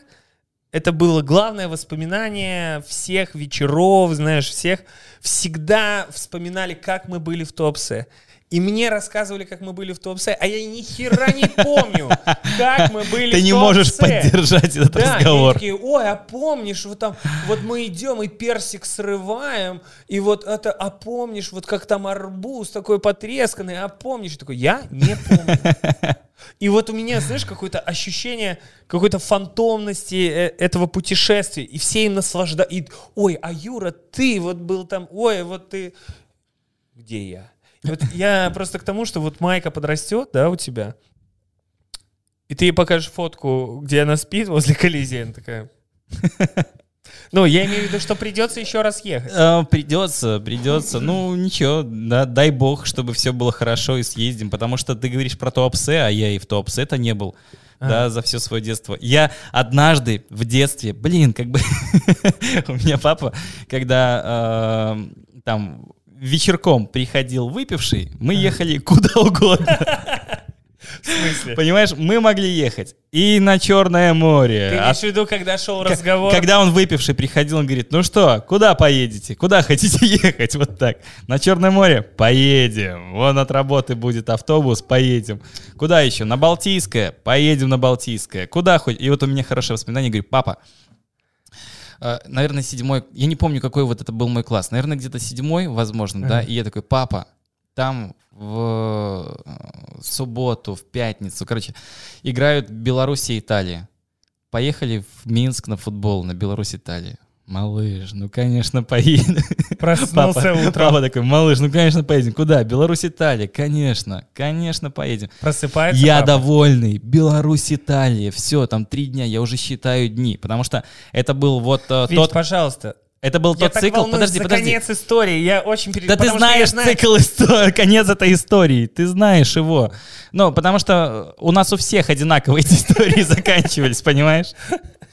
это было главное воспоминание всех вечеров, знаешь, всех всегда вспоминали, как мы были в Туапсе. И мне рассказывали, как мы были в Туапсе, а я ни хера не помню, как мы были Ты в не можешь поддержать этот Да, разговор. такие, ой, а помнишь, вот там, вот мы идем и персик срываем, и вот это, а помнишь, вот как там арбуз такой потресканный, а помнишь? Такой, я не помню. И вот у меня, знаешь, какое-то ощущение какой-то фантомности э, этого путешествия, и все им наслаждаются. Ой, а Юра, ты вот был там, ой, вот ты... Где я? Вот я просто к тому, что вот Майка подрастет, да, у тебя, и ты ей покажешь фотку, где она спит возле Колизея, она такая... Ну, я имею в виду, что придется еще раз ехать. Э, Придется, придется. Ну, ничего, да, дай бог, чтобы все было хорошо и съездим. Потому что ты говоришь про Туапсе, а я и в Туапсе-то не был. Да, за все свое детство. Я однажды в детстве, блин, как бы у меня папа, когда э, там вечерком приходил выпивший, мы ехали куда угодно. В смысле? Понимаешь, мы могли ехать и на Черное море. Ты а имеешь в виду, когда шел разговор? когда он выпивший приходил, он говорит, ну что, куда поедете? Куда хотите ехать? Вот так. На Черное море? Поедем. Вон от работы будет автобус, поедем. Куда еще? На Балтийское? Поедем на Балтийское. Куда хоть? И вот у меня хорошее воспоминание, говорю, папа, наверное, седьмой, я не помню, какой вот это был мой класс, наверное, где-то седьмой, возможно, да, и я такой, папа, там в э, субботу, в пятницу, короче, играют Беларусь и Италия. Поехали в Минск на футбол, на Беларусь-Италия. Малыш, ну, конечно, поедем. Проснулся Папа, утром. папа такой, малыш, ну, конечно, поедем. Куда? Беларусь-Италия. Конечно, конечно, поедем. Просыпается Я папа? довольный. Беларусь, Италия. Все, там три дня. Я уже считаю дни. Потому что это был вот э, Вить, тот... пожалуйста. Это был я тот так цикл. Подожди, за подожди. конец истории. Я очень пере- Да ты знаешь знаю- цикл истории, конец этой истории, ты знаешь его. Ну, потому что у нас у всех одинаково эти истории заканчивались, понимаешь?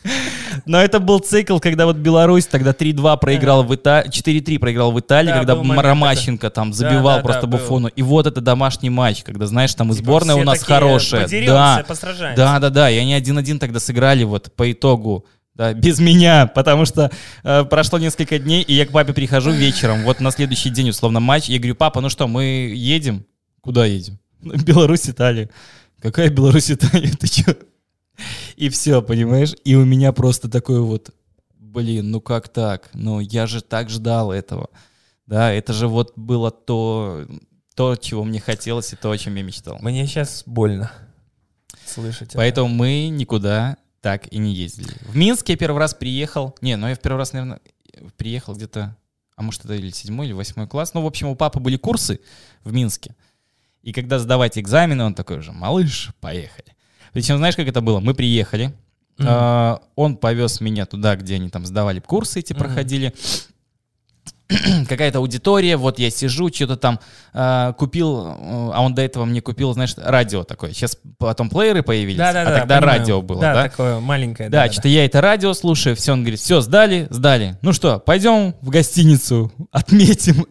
Но это был цикл, когда вот Беларусь тогда 3-2 проиграл в Италии, 4-3 проиграл в Италии, Да, когда Ромащенко там забивал да, просто да. Буфону. И вот это домашний матч, когда, знаешь, там и Типа сборная у нас хорошая. Да, да, да, да. И они один-один тогда сыграли вот по итогу. Да, без меня, потому что э, прошло несколько дней, и я к папе прихожу вечером, вот на следующий день, условно, матч, я говорю, папа, ну что, мы едем? Куда едем? «Ну, Беларусь, Италия. Какая Беларусь, Италия? Ты чё? И все, понимаешь? И у меня просто такой вот, блин, ну как так? Ну я же так ждал этого. Да, это же вот было то, то, чего мне хотелось, и то, о чем я мечтал. Мне сейчас больно слышать. это. Поэтому мы никуда так и не ездили. В Минск я первый раз приехал. Не, ну я в первый раз, наверное, приехал где-то, а может это или седьмой, или восьмой класс. Ну, в общем, у папы были курсы в Минске. И когда сдавать экзамены, он такой же, малыш, поехали. Причем, знаешь, как это было? Мы приехали, Мгм. а, он повез меня туда, где они там сдавали курсы эти, Мгм. проходили. Какая-то аудитория, вот я сижу, что-то там а, купил, э, а он до этого мне купил, знаешь, радио такое. Сейчас потом плееры появились, Да-да-да, а тогда понимаю. радио было, да? да? такое маленькое. Да, что-то я это радио слушаю, все, он говорит, все, сдали, сдали. Ну что, пойдем в гостиницу, отметим.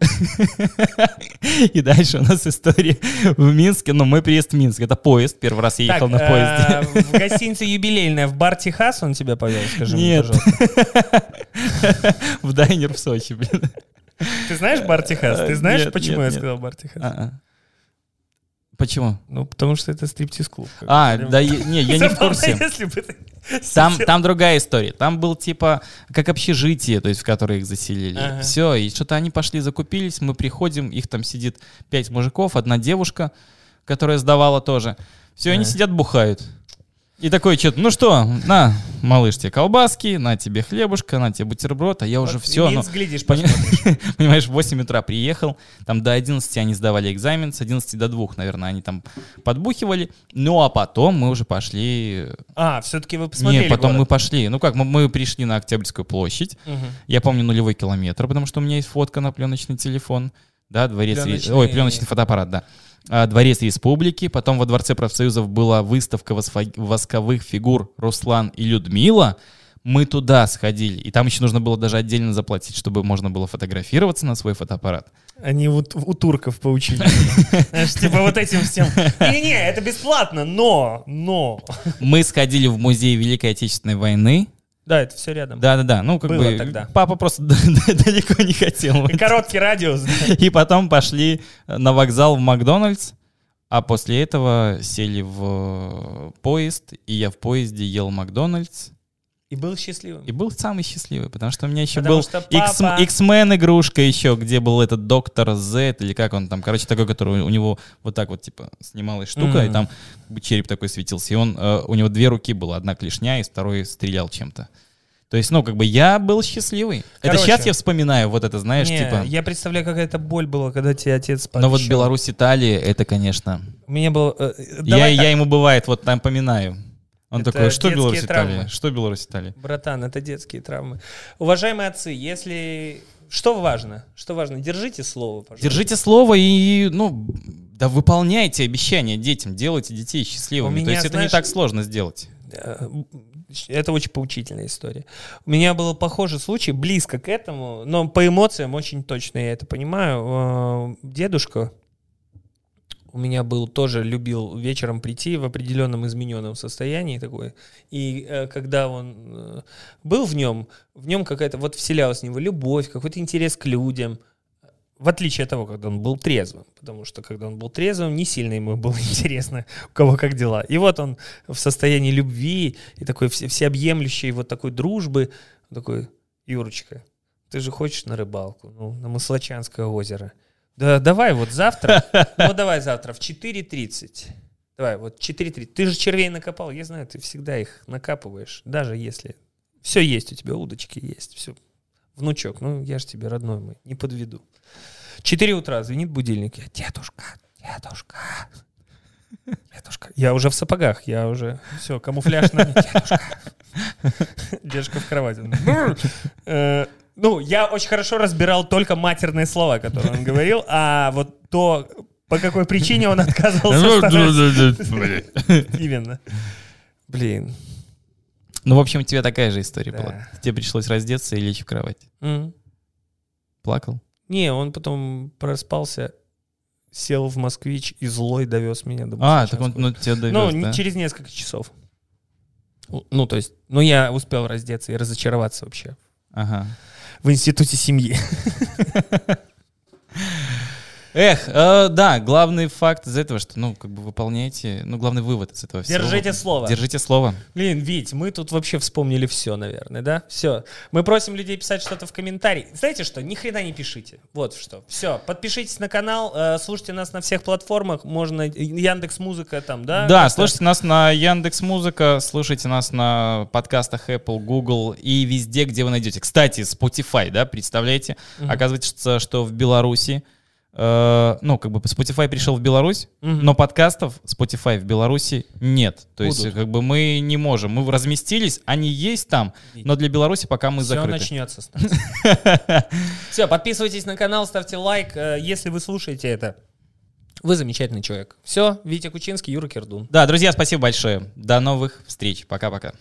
И дальше у нас история в Минске, ну, мой приезд в Минск, это поезд, первый раз я ехал на э, поезде. В гостинице юбилейная в бар Техас он тебя повел, скажи мне, пожалуйста. В дайнер в Сочи, блин. Ты знаешь бар Техас? Ты знаешь, Нет, почему нет, я нет. сказал бар Техас? А-а. Почему? Ну, потому что это стриптиз-клуб. А, да, я- не, я не в курсе. Там, там другая история. Там был типа как общежитие, то есть в которое их заселили. Ага. Все, и что-то они пошли, закупились, мы приходим, их там сидит пять мужиков, одна девушка, которая сдавала тоже. Все, они Ага. сидят, бухают. И такой что-то, ну что, на, малыш, тебе колбаски, на тебе хлебушка, на тебе бутерброд, а я уже Вот все, Минск, глядишь, Пони-. Понимаешь, в 8 утра приехал, там до 11 они сдавали экзамен, с 11 до 2, наверное, они там подбухивали. Ну, а потом мы уже пошли... А, все-таки вы посмотрели Нет, потом мы город. пошли. Ну как, мы, мы пришли на Октябрьскую площадь. Мгм. Я помню нулевой километр, потому что у меня есть фотка на пленочный телефон. Да, дворец... Ре- Пленочный- Ой, пленочный фотоаппарат, да. А, Дворец Республики. Потом во Дворце профсоюзов была выставка восковых фигур Руслан и Людмила. Мы туда сходили. И там еще нужно было даже отдельно заплатить, чтобы можно было фотографироваться на свой фотоаппарат. Они вот у турков поучили. Типа вот этим всем. Не-не, это бесплатно, но, но. Мы сходили в музей Великой Отечественной войны. Да, это все рядом. Да-да-да, ну как Было бы тогда. папа просто далеко не хотел. И короткий радиус. да. И потом пошли на вокзал в Макдональдс, а после этого сели в э, поезд, и я в поезде ел Макдональдс, И был счастливым. и был самый счастливый, потому что у меня еще Потому был папа- X-Men игрушка еще, где был этот доктор Z, или как он там, короче, такой, который у него вот так вот, типа, снималась штука, и Мгм. там череп такой светился, и он, э, у него две руки было, одна клешня, и второй стрелял чем-то. То есть, ну, как бы я был счастливый. это Короче. сейчас я вспоминаю вот это, знаешь, Не, типа... Я представляю, какая это боль была, когда тебе отец Но вот пообещал. Беларусь, Италия, это, конечно... У меня был... э, э, Я, я ему бывает, вот там поминаю. Он Это такой, что Беларусь, Италия? Что Беларусь, Италия? Братан, это детские травмы. Уважаемые отцы, если... Что важно? Что важно? Держите слово, пожалуйста. Держите слово и, ну, да выполняйте обещания детям, делайте детей счастливыми. У меня, То есть это знаешь, не так сложно сделать. Э, Это очень поучительная история. У меня был похожий случай, близко к этому, но по эмоциям очень точно я это понимаю. Э, Дедушка у меня был тоже любил вечером прийти в определенном измененном состоянии такой. И э, когда он э, был в нем, в нем какая-то вот вселялась в него любовь, какой-то интерес к людям. В отличие от того, когда он был трезвым. Потому что когда он был трезвым, не сильно ему было интересно, у кого как дела. И вот он в состоянии любви и такой все, всеобъемлющей вот такой дружбы. Такой, Юрочка, ты же хочешь на рыбалку? Ну, на Маслачанское озеро. Да давай вот завтра, ну давай завтра в 4.30. Давай, вот 4.30. Ты же червей накопал, я знаю, ты всегда их накапываешь, даже если... Все есть у тебя, удочки есть, все. Внучок, ну я же тебе родной мой, не подведу. 4 утра звенит будильник. Я, дедушка, дедушка, дедушка. Я уже в сапогах, я уже... Все, камуфляж на мне. Дедушка. Дедушка в кровати. Ну, я очень хорошо разбирал только матерные слова, которые он говорил, а вот то, по какой причине он отказывался стараться. Именно. Блин. Ну, в общем, у тебя такая же история Да. была. Тебе пришлось раздеться и лечь в кровать. Плакал? Не, он потом проспался, сел в москвич и злой довез меня до А, так он ну, тебя довез, Ну, да? через несколько часов. Ну, то есть, ну, я успел раздеться и разочароваться вообще Ага. В институте семьи. Эх, э, да, главный факт из этого, что, ну, как бы выполняйте, ну, главный вывод из этого всего. Держите слово. Держите слово. Блин, Вить, мы тут вообще вспомнили все, наверное, да? Все. Мы просим людей писать что-то в комментарии. Знаете что? Ни хрена не пишите. Вот что. Все. Подпишитесь на канал, э, слушайте нас на всех платформах. Можно Яндекс Музыка там, да? Да, Как-то. слушайте нас на Яндекс Музыка, слушайте нас на подкастах Apple, Google и везде, где вы найдете. Кстати, Spotify, да, представляете? Оказывается, что в Беларуси, э, ну, как бы Spotify пришел в Беларусь, Мгм. но подкастов Spotify в Беларуси нет. То есть, Будут. как бы мы не можем. Мы разместились, они есть там, но для Беларуси пока мы Все закрыты. начнется. Все, подписывайтесь на канал, ставьте лайк, э, если вы слушаете это. Вы замечательный человек. Все, Витя Кучинский, Юра Кирдун. Да, друзья, спасибо большое. До новых встреч. Пока-пока.